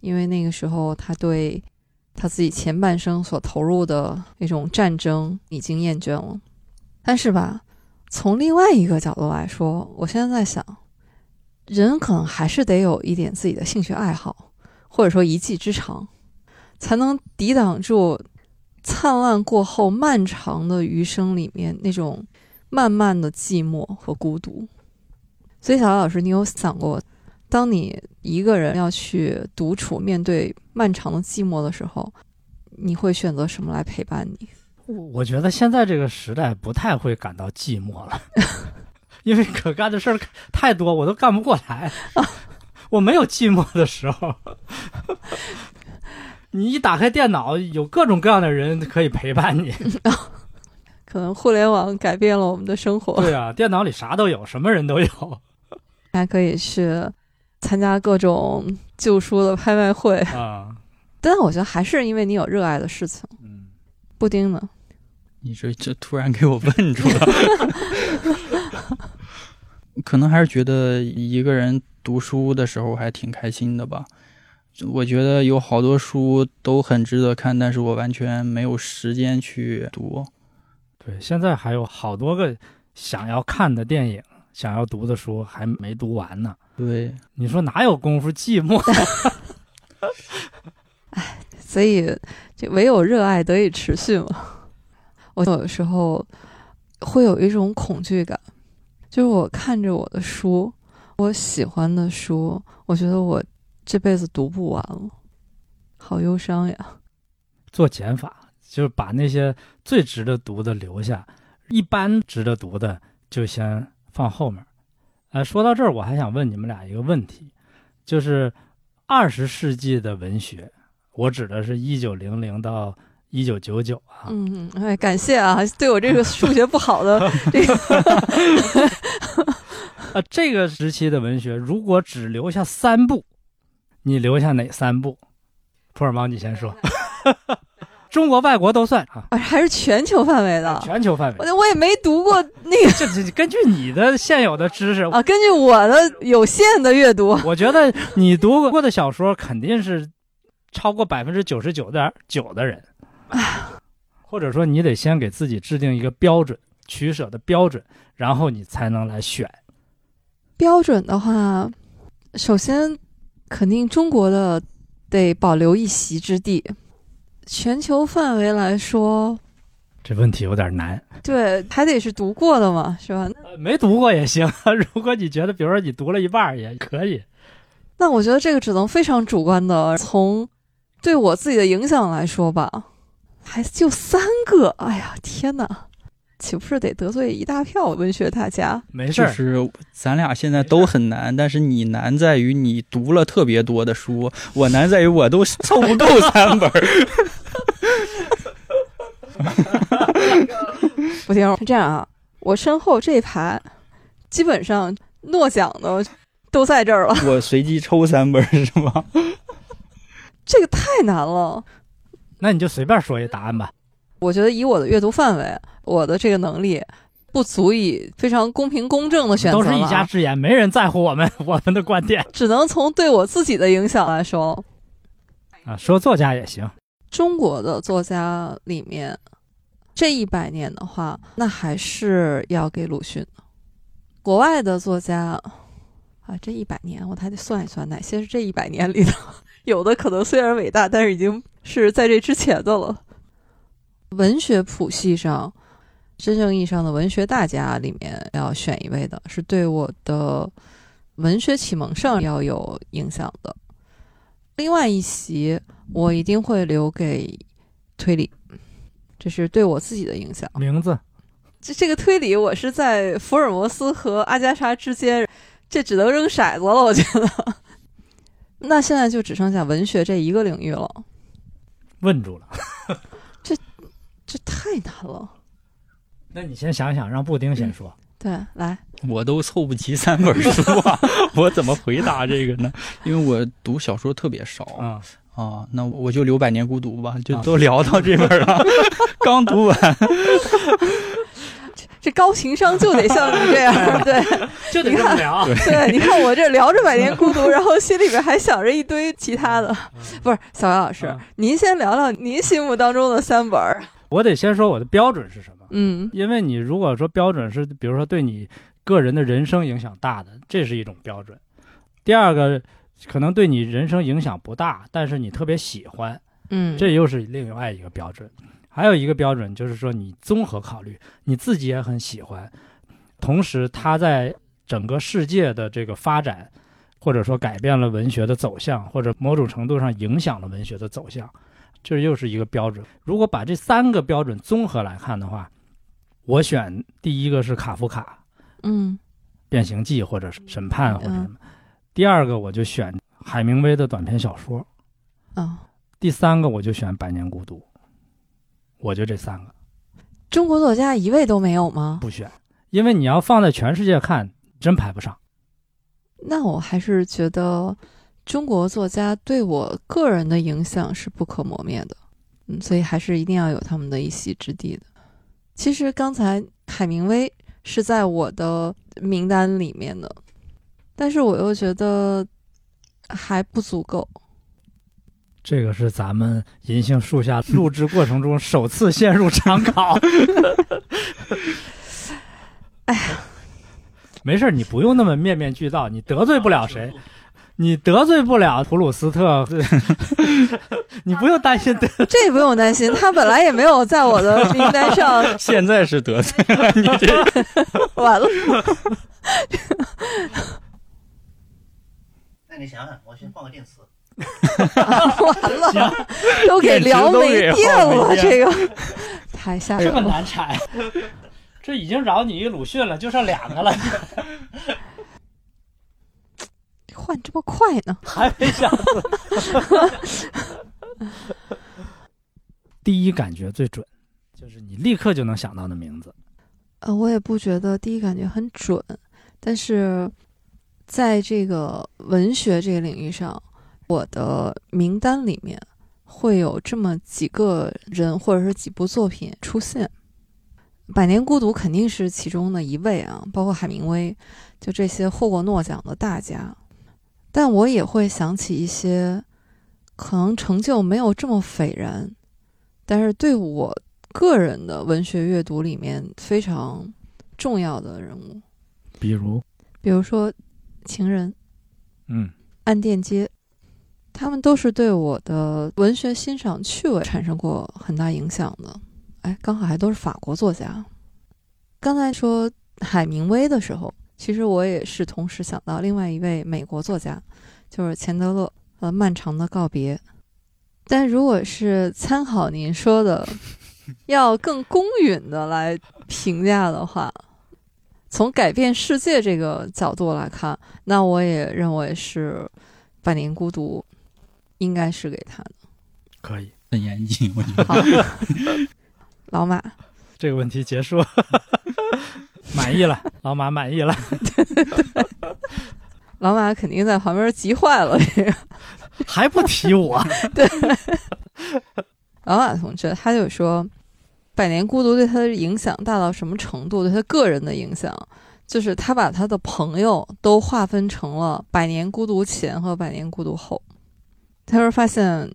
因为那个时候他对他自己前半生所投入的那种战争已经厌倦了。但是吧，从另外一个角度来说，我现在在想，人可能还是得有一点自己的兴趣爱好，或者说一技之长，才能抵挡住灿烂过后漫长的余生里面那种慢慢的寂寞和孤独。所以，小姚老师，你有想过，当你一个人要去独处，面对漫长的寂寞的时候，你会选择什么来陪伴你？我我觉得现在这个时代不太会感到寂寞了，因为可干的事儿太多，我都干不过来。我没有寂寞的时候。你一打开电脑，有各种各样的人可以陪伴你。可能互联网改变了我们的生活，对啊，电脑里啥都有，什么人都有。还可以去参加各种旧书的拍卖会。啊，但我觉得还是因为你有热爱的事情。嗯，布丁呢？你这这突然给我问住了，可能还是觉得一个人读书的时候还挺开心的吧。我觉得有好多书都很值得看，但是我完全没有时间去读。对，现在还有好多个想要看的电影，想要读的书还没读完呢。对，你说哪有功夫寂寞？哎所以这唯有热爱得以持续嘛。我有时候会有一种恐惧感，就是我看着我的书，我喜欢的书，我觉得我这辈子读不完了，好忧伤呀。做减法，就是把那些最值得读的留下，一般值得读的就先放后面。呃，说到这儿，我还想问你们俩一个问题，就是二十世纪的文学，我指的是一九零零到一九九九啊，嗯，哎，感谢啊，对我这个数学不好的 这个，呃，这个时期的文学，如果只留下三部，你留下哪三部？普尔猫，你先说。中国、外国都算啊，啊还是全球范围的。全球范围。我我也没读过那个 这这根据你的现有的知识，啊，根据我的有限的阅读，我觉得你读过的小说肯定是超过百分之九十九点九的人，或者说你得先给自己制定一个标准，取舍的标准，然后你才能来选。标准的话，首先肯定中国的得保留一席之地。全球范围来说，这问题有点难，对，还得是读过的嘛，是吧？呃没读过也行。如果你觉得，比如说你读了一半儿也可以。那我觉得这个只能非常主观的从对我自己的影响来说吧，还就三个。哎呀，天哪！岂不是得得罪一大票文学大家？没事儿，是咱俩现在都很难，但是你难在于你读了特别多的书，我难在于我都 凑不够三本儿。不行，是这样啊，我身后这一排基本上诺奖的都在这儿了，我随机抽三本是吗？这个太难了。那你就随便说一答案吧。我觉得以我的阅读范围，我的这个能力不足以非常公平公正的选择都是一家之言，没人在乎我们 我们的观点只能从对我自己的影响来说。啊。说作家也行，中国的作家里面，这一百年的话，那还是要给鲁迅。国外的作家啊，这一百年我还得算一算，哪些是这一百年里的，有的可能虽然伟大，但是已经是在这之前的了。文学谱系上，真正意义上的文学大家里面要选一位的，是对我的文学启蒙上要有影响的。另外一席，我一定会留给推理，这是对我自己的影响。名字这这个推理，我是在福尔摩斯和阿加莎之间，这只能扔骰子了，我觉得。那现在就只剩下文学这一个领域了，问住了。这太难了。那你先想想，让布丁先说。对，来，我都凑不齐三本书啊，我怎么回答这个呢？因为我读小说特别少啊、啊，那我就留《百年孤独》吧，就啊都聊到这边了，刚读完。这高情商就得像你这样，对 就得这么聊。对。你看我这聊着《百年孤独》，然后心里边还想着一堆其他的。不是，小杨老师，啊您先聊聊您心目当中的三本儿。我得先说我的标准是什么，嗯因为你如果说标准是，比如说对你个人的人生影响大的，这是一种标准。第二个，可能对你人生影响不大，但是你特别喜欢，嗯，这又是另外一个标准。还有一个标准就是说，你综合考虑，你自己也很喜欢，同时它在整个世界的这个发展，或者说改变了文学的走向，或者某种程度上影响了文学的走向，这又是一个标准。如果把这三个标准综合来看的话，我选第一个是卡夫卡嗯《变形记》或者是《审判》或者什么，第二个我就选海明威的短篇小说，啊，第三个我就选《百年孤独》，我就这三个。中国作家一位都没有吗？不选，因为你要放在全世界看，真排不上。那我还是觉得中国作家对我个人的影响是不可磨灭的，嗯，所以还是一定要有他们的一席之地的。其实刚才海明威是在我的名单里面的，但是我又觉得还不足够。这个是咱们银杏树下录制过程中首次陷入长考。哎呀，没事儿，你不用那么面面俱到，你得罪不了谁，你得罪不了普鲁斯特，你不用担心得。这不用担心，他本来也没有在我的名单上。现在是得罪了 你这，完了，那你想想，我先换个电池。完了，都给聊没电了，这个太吓人这么了。这已经饶你一鲁迅了，就剩两个了，换这么快呢？还没想死。第一感觉最准，就是你立刻就能想到的名字。呃，我也不觉得第一感觉很准，但是在这个文学这个领域上，我的名单里面会有这么几个人或者是几部作品出现。《百年孤独》肯定是其中的一位啊，包括海明威，就这些获过诺奖的大家。但我也会想起一些可能成就没有这么斐然，但是对我个人的文学阅读里面非常重要的人物，比如，比如说情人、嗯，暗电街，他们都是对我的文学欣赏趣味产生过很大影响的。哎，刚好还都是法国作家。刚才说海明威的时候，其实我也是同时想到另外一位美国作家，就是钱德勒，呃，《漫长的告别》。但如果是参考您说的要更公允的来评价的话，从改变世界这个角度来看，那我也认为是《百年孤独》应该是给他的。可以，很严谨，我觉得。好，老马，这个问题结束，满意了，老马满意了。老马肯定在旁边急坏了。这个还不提我？对老马同志他就说，《百年孤独》对他的影响大到什么程度？对他个人的影响，就是他把他的朋友都划分成了百年孤独前和百年孤独后。他说发现，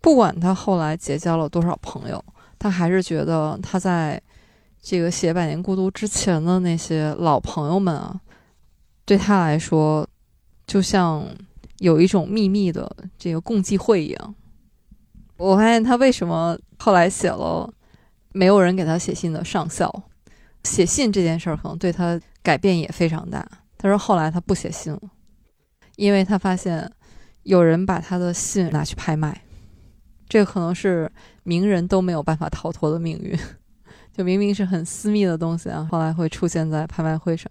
不管他后来结交了多少朋友，他还是觉得他在这个写《百年孤独》之前的那些老朋友们啊，对他来说，就像有一种秘密的这个共济会一样。我发现他为什么后来写了没有人给他写信的上校，写信这件事儿可能对他改变也非常大。他说后来他不写信了，因为他发现有人把他的信拿去拍卖，这可能是名人都没有办法逃脱的命运。就明明是很私密的东西啊，后来会出现在拍卖会上。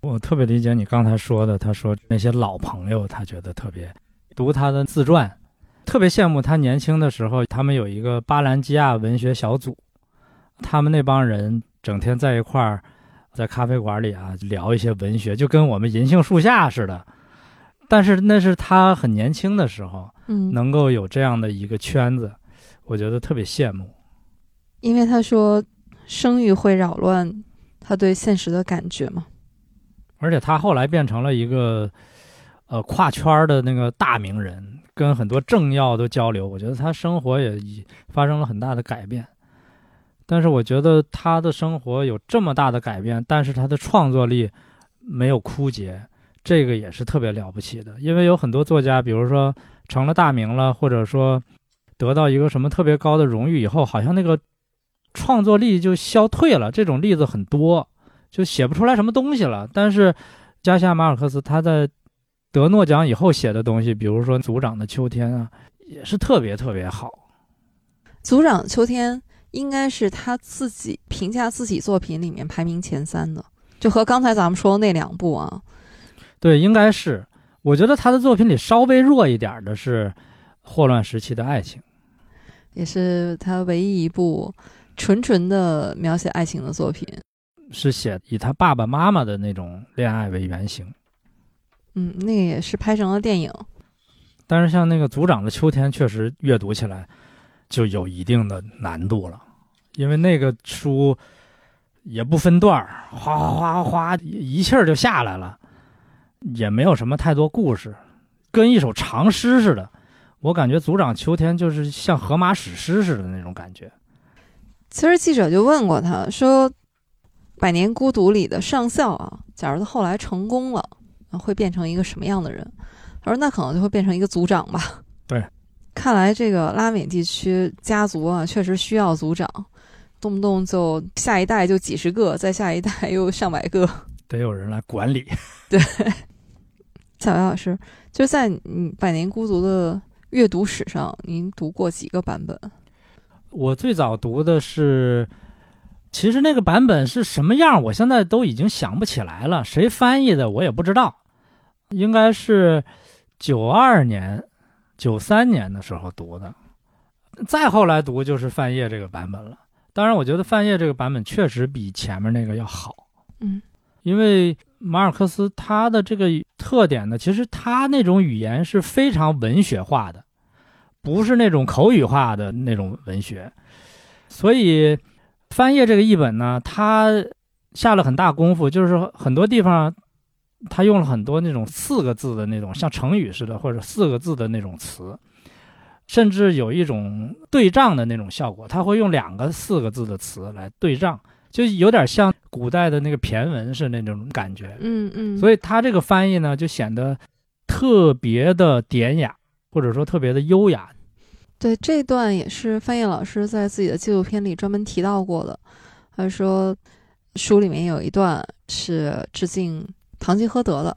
我特别理解你刚才说的，他说那些老朋友，他觉得特别读他的自传。特别羡慕他年轻的时候，他们有一个巴兰基亚文学小组，他们那帮人整天在一块儿，在咖啡馆里啊聊一些文学，就跟我们银杏树下似的。但是那是他很年轻的时候，嗯，能够有这样的一个圈子，我觉得特别羡慕。因为他说生育会扰乱他对现实的感觉吗。而且他后来变成了一个，呃，跨圈的那个大名人。跟很多政要都交流，我觉得他生活也已发生了很大的改变。但是我觉得他的生活有这么大的改变，但是他的创作力没有枯竭，这个也是特别了不起的。因为有很多作家，比如说成了大名了，或者说得到一个什么特别高的荣誉以后，好像那个创作力就消退了。这种例子很多，就写不出来什么东西了。但是加西亚马尔克斯他在。得诺奖以后写的东西，比如说《组长的秋天》啊，也是特别特别好。《组长的秋天》应该是他自己评价自己作品里面排名前三的，就和刚才咱们说的那两部啊。对，应该是。我觉得他的作品里稍微弱一点的是《霍乱时期的爱情》，也是他唯一一部纯纯的描写爱情的作品，是写以他爸爸妈妈的那种恋爱为原型。嗯，那个也是拍成了电影，但是像那个《组长的秋天》，确实阅读起来就有一定的难度了，因为那个书也不分段儿，哗哗哗哗一气儿就下来了，也没有什么太多故事，跟一首长诗似的。我感觉《组长秋天》就是像荷马史诗似的那种感觉。其实记者就问过他说，《百年孤独》里的上校啊，假如他后来成功了。会变成一个什么样的人？他说：“那可能就会变成一个族长吧。”对，看来这个拉美地区家族啊，确实需要族长，动不动就下一代就几十个，再下一代又上百个，得有人来管理。对，小姚老师，就在你《百年孤独》的阅读史上，您读过几个版本？我最早读的是。其实那个版本是什么样，我现在都已经想不起来了。谁翻译的我也不知道，应该是九二年、九三年的时候读的。再后来读就是范晔这个版本了。当然，我觉得范晔这个版本确实比前面那个要好。嗯，因为马尔克斯他的这个特点呢，其实他那种语言是非常文学化的，不是那种口语化的那种文学，所以。翻页这个译本呢，他下了很大功夫，就是很多地方他用了很多那种四个字的那种像成语似的，或者四个字的那种词，甚至有一种对仗的那种效果，他会用两个四个字的词来对仗，就有点像古代的那个骈文是那种感觉。嗯嗯。所以他这个翻译呢，就显得特别的典雅，或者说特别的优雅。对这段也是范晔老师在自己的纪录片里专门提到过的。他说，书里面有一段是致敬堂吉诃德的。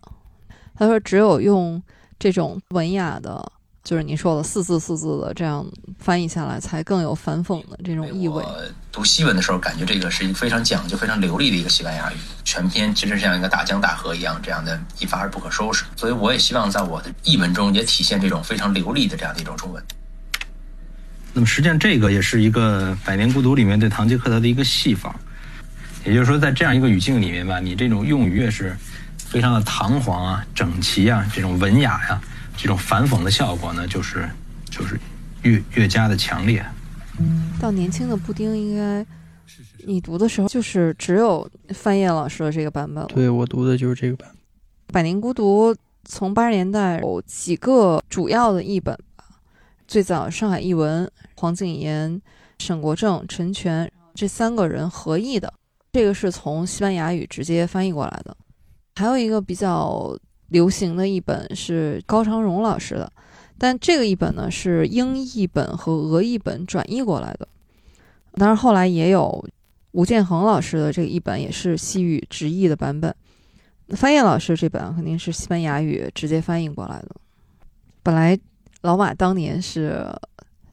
他说，只有用这种文雅的就是你说的四字四字的这样翻译下来，才更有反讽的这种意味。我读西文的时候，感觉这个是一个非常讲究、非常流利的一个西班牙语，全篇其实像一个大江大河一样，这样的一发而不可收拾。所以我也希望在我的译文中也体现这种非常流利的这样的一种中文。那么实际上，这个也是一个《百年孤独》里面对堂吉诃德的一个戏仿，也就是说，在这样一个语境里面吧，你这种用语也是非常的堂皇啊、整齐啊、这种文雅呀、这种反讽的效果呢，就是就是越越加的强烈。到年轻的布丁，应该你读的时候就是只有范晔老师的这个版本了。对我读的就是这个版。《百年孤独》从八十年代有几个主要的译本吧，最早上海译文黄景炎、沈国正、陈全这三个人合译的，这个是从西班牙语直接翻译过来的。还有一个比较流行的一本是高长荣老师的，但这个译本呢是英译本和俄译本转译过来的。当然后来也有吴建衡老师的这个译本，也是西语直译的版本。翻译老师这本肯定是西班牙语直接翻译过来的。本来老马当年是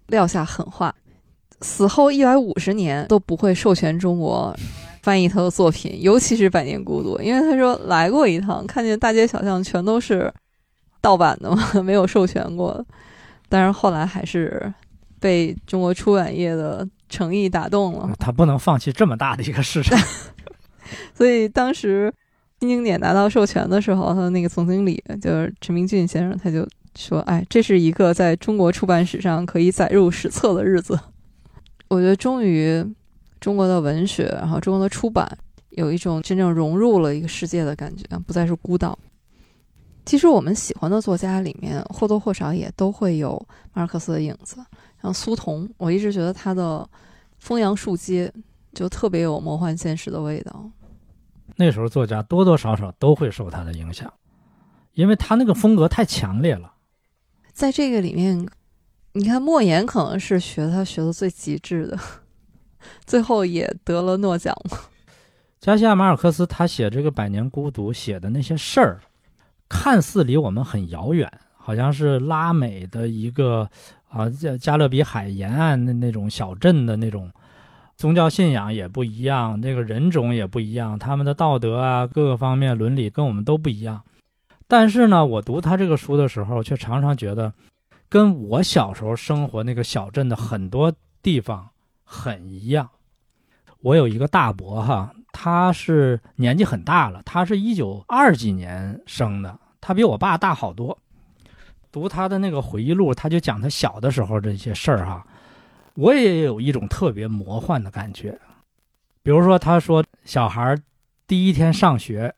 撂下狠话，死后一百五十年都不会授权中国翻译他的作品，尤其是《百年孤独》，因为他说来过一趟，看见大街小巷全都是盗版的嘛，没有授权过的。但是后来还是被中国出版业的诚意打动了，他不能放弃这么大的一个市场。所以当时新经典拿到授权的时候，他的那个总经理就是陈明俊先生，他就说：“哎，这是一个在中国出版史上可以载入史册的日子。”我觉得终于中国的文学，然后中国的出版有一种真正融入了一个世界的感觉，不再是孤岛。其实我们喜欢的作家里面或多或少也都会有马尔克斯的影子，像苏童，我一直觉得他的《风杨树街》就特别有魔幻现实的味道。那时候作家多多少少都会受他的影响，因为他那个风格太强烈了。在这个里面，你看莫言可能是学他学的最极致的，最后也得了诺奖嘛。加西亚马尔克斯他写这个《百年孤独》写的那些事儿，看似离我们很遥远，好像是拉美的一个啊加加勒比海沿岸的那种小镇的那种。宗教信仰也不一样，那个人种也不一样，他们的道德啊，各个方面伦理跟我们都不一样。但是呢，我读他这个书的时候，却常常觉得，跟我小时候生活那个小镇的很多地方很一样。我有一个大伯哈，他是年纪很大了，他是一九二几年生的，他比我爸大好多。读他的那个回忆录，他就讲他小的时候这些事儿哈。我也有一种特别魔幻的感觉，比如说，他说小孩第一天上学，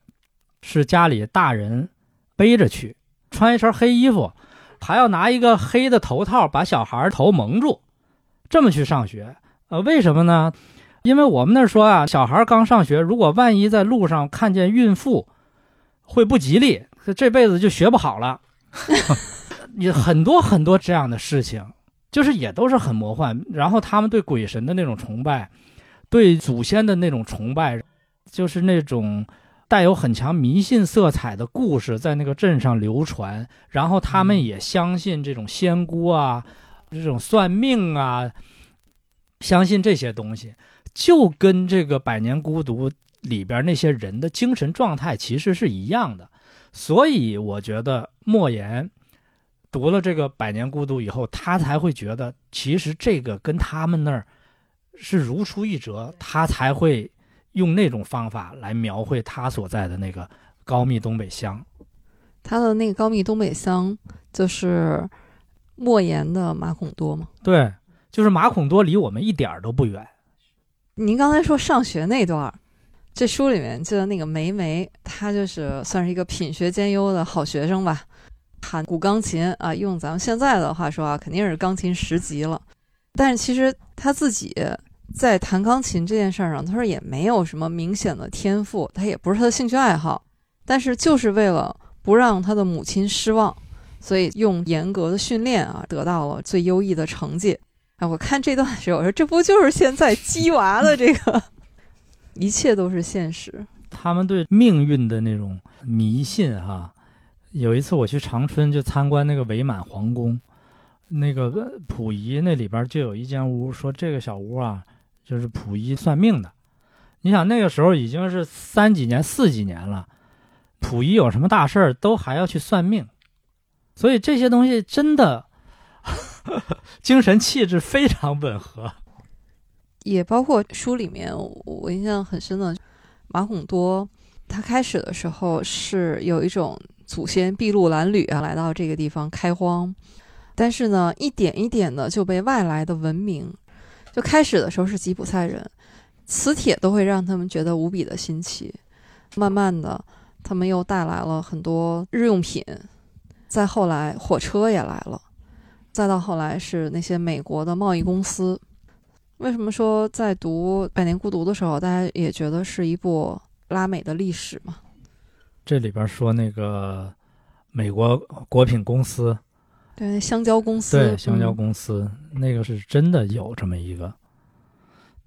是家里大人背着去，穿一身黑衣服，还要拿一个黑的头套把小孩头蒙住，这么去上学。呃，为什么呢？因为我们那说啊，小孩刚上学，如果万一在路上看见孕妇，会不吉利，这辈子就学不好了。你很多很多这样的事情。就是也都是很魔幻，然后他们对鬼神的那种崇拜，对祖先的那种崇拜，就是那种带有很强迷信色彩的故事在那个镇上流传，然后他们也相信这种仙姑啊，这种算命啊，相信这些东西，就跟这个《百年孤独》里边那些人的精神状态其实是一样的，所以我觉得莫言。读了这个《百年孤独》以后，他才会觉得，其实这个跟他们那儿是如出一辙，他才会用那种方法来描绘他所在的那个高密东北乡。他的那个高密东北乡就是莫言的马孔多吗？对，就是马孔多离我们一点儿都不远。您刚才说上学那段，这书里面记得那个梅梅，她就是算是一个品学兼优的好学生吧。弹古钢琴啊，用咱们现在的话说啊，肯定是钢琴十级了。但是其实他自己在弹钢琴这件事儿上，他说也没有什么明显的天赋，他也不是他的兴趣爱好。但是就是为了不让他的母亲失望，所以用严格的训练啊，得到了最优异的成绩。啊，我看这段时候，我说这不就是现在鸡娃的这个，一切都是现实。他们对命运的那种迷信哈、啊。有一次我去长春，就参观那个伪满皇宫，那个溥仪那里边就有一间屋，说这个小屋啊，就是溥仪算命的。你想那个时候已经是三几年、四几年了，溥仪有什么大事儿都还要去算命，所以这些东西真的 精神气质非常吻合。也包括书里面我印象很深的马孔多，他开始的时候是有一种祖先筚路蓝缕啊，来到这个地方开荒，但是呢，一点一点的就被外来的文明，就开始的时候是吉普赛人，磁铁都会让他们觉得无比的新奇，慢慢的，他们又带来了很多日用品，再后来火车也来了，再到后来是那些美国的贸易公司。为什么说在读《百年孤独》的时候，大家也觉得是一部拉美的历史嘛？这里边说那个美国果品公司，对，那香蕉公司，对，香蕉嗯公司、那个是真的有这么一个，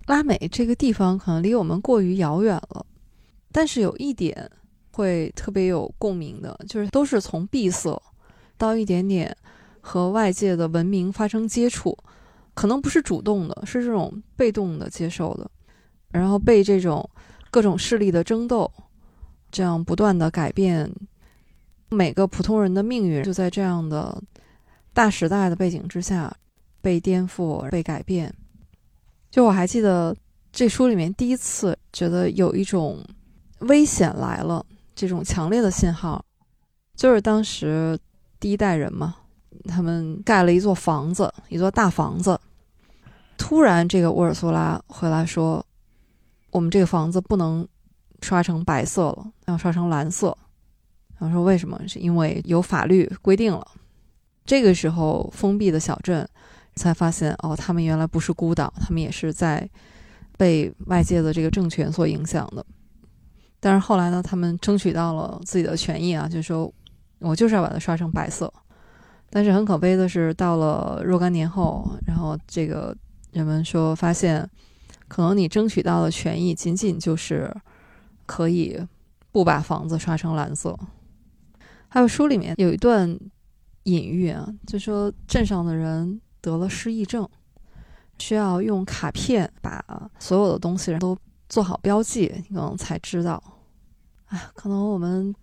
拉美这个地方可能离我们过于遥远了，但是有一点会特别有共鸣的，就是都是从闭塞到一点点和外界的文明发生接触，可能不是主动的，是这种被动的接受的，然后被这种各种势力的争斗，这样不断的改变每个普通人的命运，就在这样的大时代的背景之下被颠覆、被改变。就我还记得这书里面第一次觉得有一种危险来了这种强烈的信号，就是当时第一代人嘛，他们盖了一座房子，一座大房子。突然，这个沃尔苏拉回来说：“我们这个房子不能刷成白色了，要刷成蓝色。”然后说为什么？是因为有法律规定了。这个时候，封闭的小镇才发现，哦，他们原来不是孤岛，他们也是在被外界的这个政权所影响的。但是后来呢，他们争取到了自己的权益啊，就是说我就是要把它刷成白色。但是很可悲的是，到了若干年后，然后这个人们说发现，可能你争取到的权益仅仅就是可以不把房子刷成蓝色。还有书里面有一段隐喻啊，就说镇上的人得了失忆症，需要用卡片把所有的东西都做好标记，你可能才知道。哎，可能我们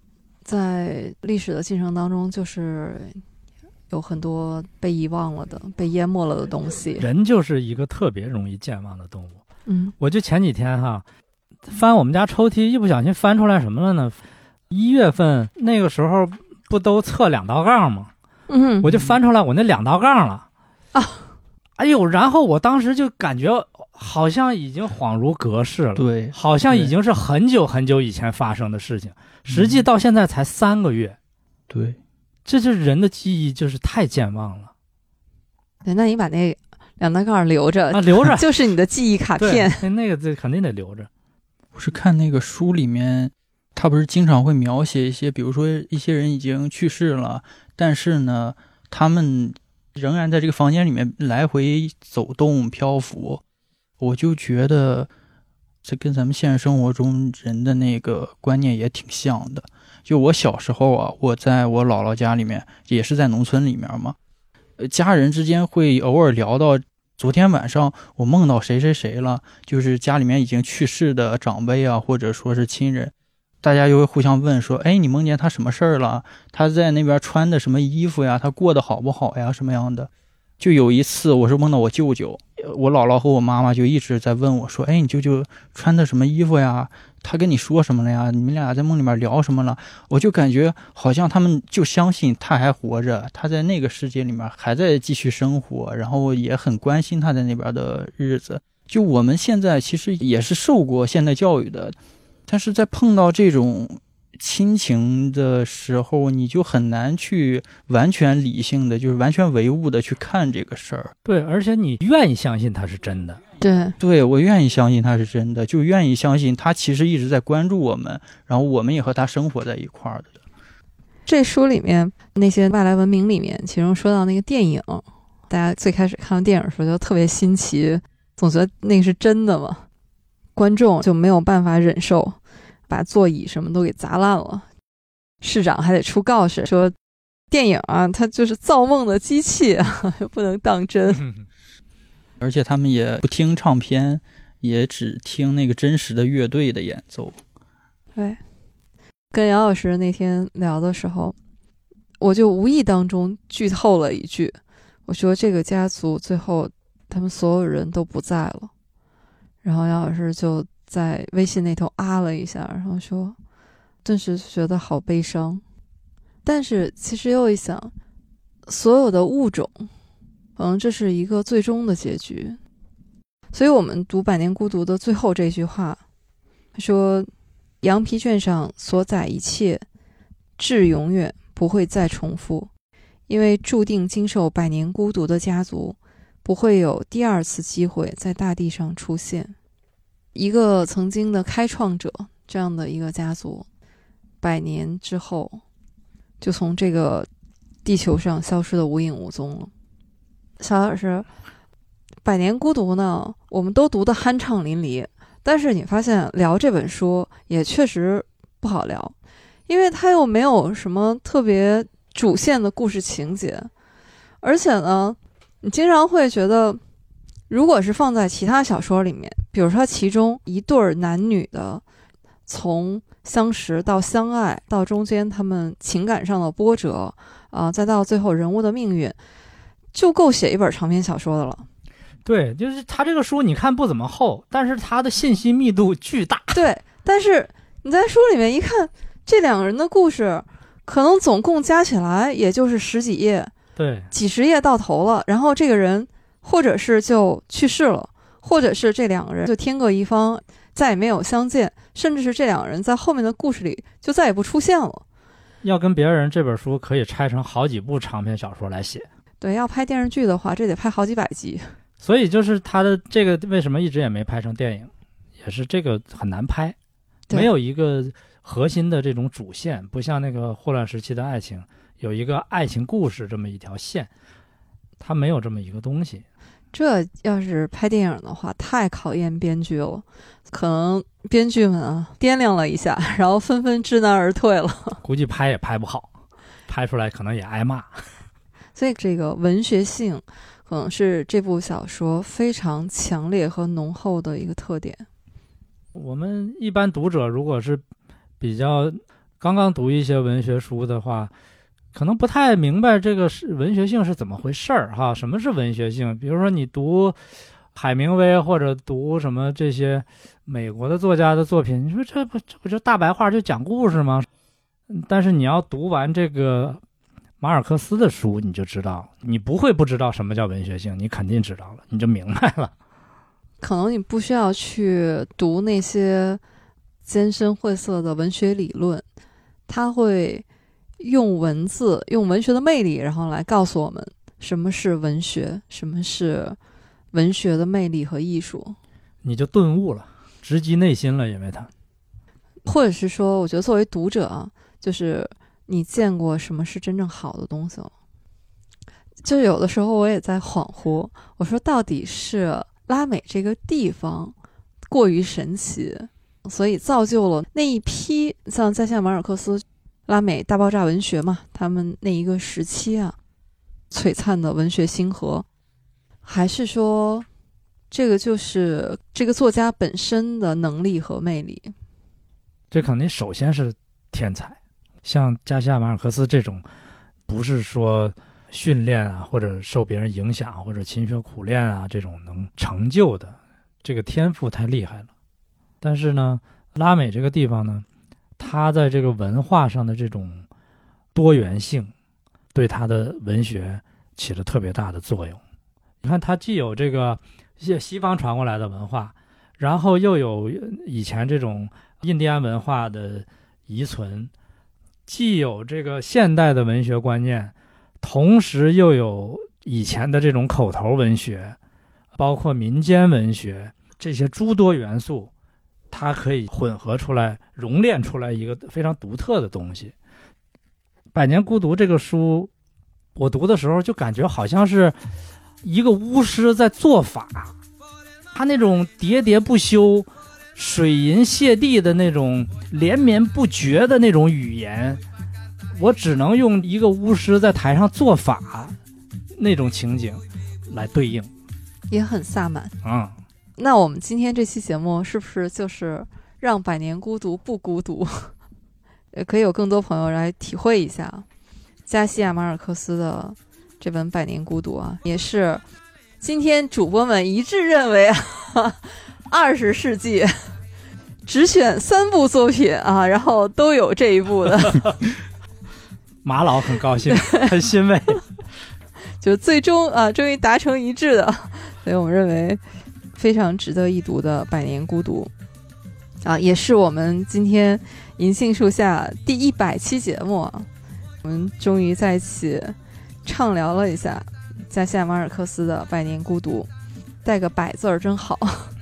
在历史的进程当中，就是有很多被遗忘了的、被淹没了的东西。人就是一个特别容易健忘的动物。嗯我就前几天哈，翻我们家抽屉，一不小心翻出来什么了呢？一月份那个时候不都测两道杠吗？嗯，我就翻出来我那两道杠了啊！哎呦，然后我当时就感觉好像已经恍如隔世了，对，好像已经是很久很久以前发生的事情，实嗯际到现在才三个月，对，这就是人的记忆就是太健忘了对，那你把那两道杠留着，啊，留着 就是你的记忆卡片。那那个这肯定得留着。我是看那个书里面，他不是经常会描写一些，比如说一些人已经去世了，但是呢，他们仍然在这个房间里面来回走动漂浮。我就觉得这跟咱们现实生活中人的那个观念也挺像的。就我小时候啊，我在我姥姥家里面，也是在农村里面嘛，家人之间会偶尔聊到昨天晚上我梦到谁谁谁了，就是家里面已经去世的长辈啊，或者说是亲人，大家就会互相问说：“哎，你梦见他什么事儿了？他在那边穿的什么衣服呀？他过得好不好呀？什么样的？”就有一次，我是梦到我舅舅，我姥姥和我妈妈就一直在问我说：“哎，你舅舅穿的什么衣服呀？他跟你说什么了呀？你们俩在梦里面聊什么了？”我就感觉好像他们就相信他还活着，他在那个世界里面还在继续生活，然后也很关心他在那边的日子。就我们现在其实也是受过现代教育的，但是在碰到这种亲情的时候，你就很难去完全理性的，就是完全唯物的去看这个事儿。对，而且你愿意相信它是真的。对，对我愿意相信他是真的，就愿意相信他其实一直在关注我们，然后我们也和他生活在一块儿的。这书里面那些外来文明里面，其中说到那个电影，大家最开始看到电影的时候就特别新奇，总觉得那个是真的嘛，观众就没有办法忍受，把座椅什么都给砸烂了。市长还得出告示说，电影啊，它就是造梦的机器啊，不能当真。而且他们也不听唱片，也只听那个真实的乐队的演奏。对，跟杨老师那天聊的时候，我就无意当中剧透了一句，我说这个家族最后他们所有人都不在了，然后杨老师就在微信那头啊了一下，然后说，顿时觉得好悲伤。但是其实又一想，所有的物种，可能这是一个最终的结局。所以我们读《百年孤独》的最后这句话，说：“羊皮卷上所载一切，至永远不会再重复，因为注定经受百年孤独的家族，不会有第二次机会在大地上出现。一个曾经的开创者，这样的一个家族，百年之后。”就从这个地球上消失的无影无踪了。小老师，《百年孤独》呢，我们都读的酣畅淋漓，但是你发现聊这本书也确实不好聊，因为它又没有什么特别主线的故事情节，而且呢，你经常会觉得，如果是放在其他小说里面，比如说其中一对儿男女的从。相识到相爱，到中间他们情感上的波折，啊，再到最后人物的命运，就够写一本长篇小说的了。对，就是他这个书，你看不怎么厚，但是他的信息密度巨大。对，但是你在书里面一看，这两个人的故事，可能总共加起来也就是十几页，对，几十页到头了。然后这个人，或者是就去世了，或者是这两个人就天各一方。再也没有相见，甚至是这两个人在后面的故事里就再也不出现了。要跟别人这本书可以拆成好几部长篇小说来写。对，要拍电视剧的话，这得拍好几百集。所以就是他的这个为什么一直也没拍成电影，也是这个很难拍，没有一个核心的这种主线，不像那个霍乱时期的爱情有一个爱情故事这么一条线，它没有这么一个东西。这要是拍电影的话，太考验编剧了。可能编剧们啊掂量了一下，然后纷纷知难而退了。估计拍也拍不好，拍出来可能也挨骂。所以这个文学性可能是这部小说非常强烈和浓厚的一个特点。我们一般读者如果是比较刚刚读一些文学书的话。可能不太明白这个是文学性是怎么回事儿哈？什么是文学性？比如说你读海明威或者读什么这些美国的作家的作品，你说这不这不就大白话就讲故事吗？但是你要读完这个马尔克斯的书，你就知道，你不会不知道什么叫文学性，你肯定知道了，你就明白了。可能你不需要去读那些艰深晦涩的文学理论，他会。用文字，用文学的魅力，然后来告诉我们什么是文学，什么是文学的魅力和艺术。你就顿悟了，直击内心了，因为他，或者是说，我觉得作为读者啊，就是你见过什么是真正好的东西了。就有的时候我也在恍惚，我说到底是拉美这个地方过于神奇，所以造就了那一批像在线马尔克斯。拉美大爆炸文学嘛，他们那一个时期啊，璀璨的文学星河，还是说，这个就是这个作家本身的能力和魅力？这肯定首先是天才，像加西亚马尔克斯这种，不是说训练啊，或者受别人影响，或者勤学苦练啊，这种能成就的，这个天赋太厉害了。但是呢，拉美这个地方呢？他在这个文化上的这种多元性，对他的文学起了特别大的作用。你看，他既有这个西西方传过来的文化，然后又有以前这种印第安文化的遗存，既有这个现代的文学观念，同时又有以前的这种口头文学，包括民间文学这些诸多元素。它可以混合出来、熔炼出来一个非常独特的东西。《百年孤独》这个书，我读的时候就感觉好像是一个巫师在做法，他那种喋喋不休、水银泻地的那种连绵不绝的那种语言，我只能用一个巫师在台上做法那种情景来对应也很萨满。啊、那我们今天这期节目是不是就是让《百年孤独》不孤独？也可以有更多朋友来体会一下加西亚马尔克斯的这本《百年孤独》啊，也是今天主播们一致认为啊，二十世纪只选三部作品啊，然后都有这一部的，马老很高兴，很欣慰。就最终啊，终于达成一致的，所以我们认为非常值得一读的《百年孤独》啊，也是我们今天银杏树下第一百期节目啊，我们终于在一起畅聊了一下加西亚马尔克斯的《百年孤独》，带个“百”字儿真好。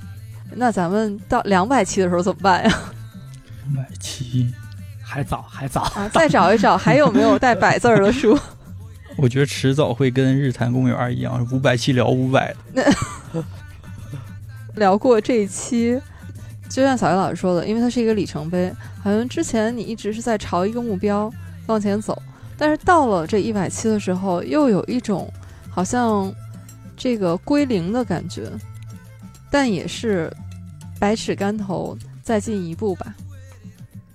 那咱们到两百期的时候怎么办呀？两百期，还早，还早。啊，再找一找还有没有带“百”字儿的书。我觉得迟早会跟日坛公园一样，五百期聊五百。聊过这一期，就像小叶老师说的，因为它是一个里程碑，好像之前你一直是在朝一个目标往前走，但是到了这一百期的时候，又有一种好像这个归零的感觉，但也是百尺竿头再进一步吧。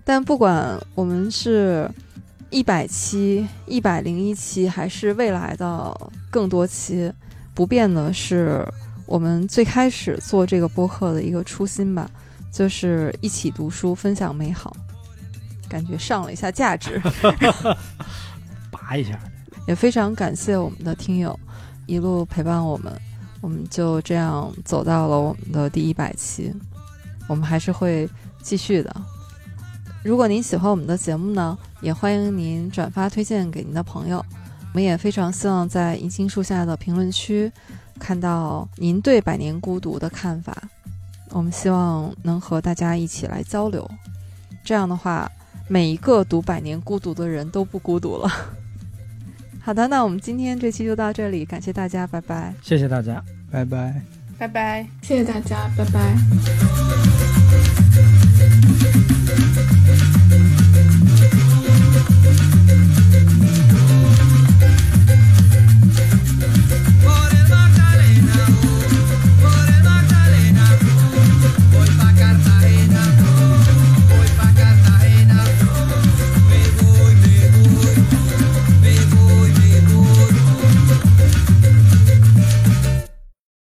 但不管我们是一百期、一百零一期，还是未来的更多期，不变的是我们最开始做这个播客的一个初心吧，就是一起读书，分享美好，感觉上了一下价值。拔一下，也非常感谢我们的听友一路陪伴我们，我们就这样走到了我们的第一百期，我们还是会继续的。如果您喜欢我们的节目呢，也欢迎您转发推荐给您的朋友。我们也非常希望在银杏树下的评论区看到您对《百年孤独》的看法。我们希望能和大家一起来交流，这样的话，每一个读《百年孤独》的人都不孤独了。好的，那我们今天这期就到这里，感谢大家，拜拜。谢谢大家。拜拜。拜拜。谢谢大家，拜拜。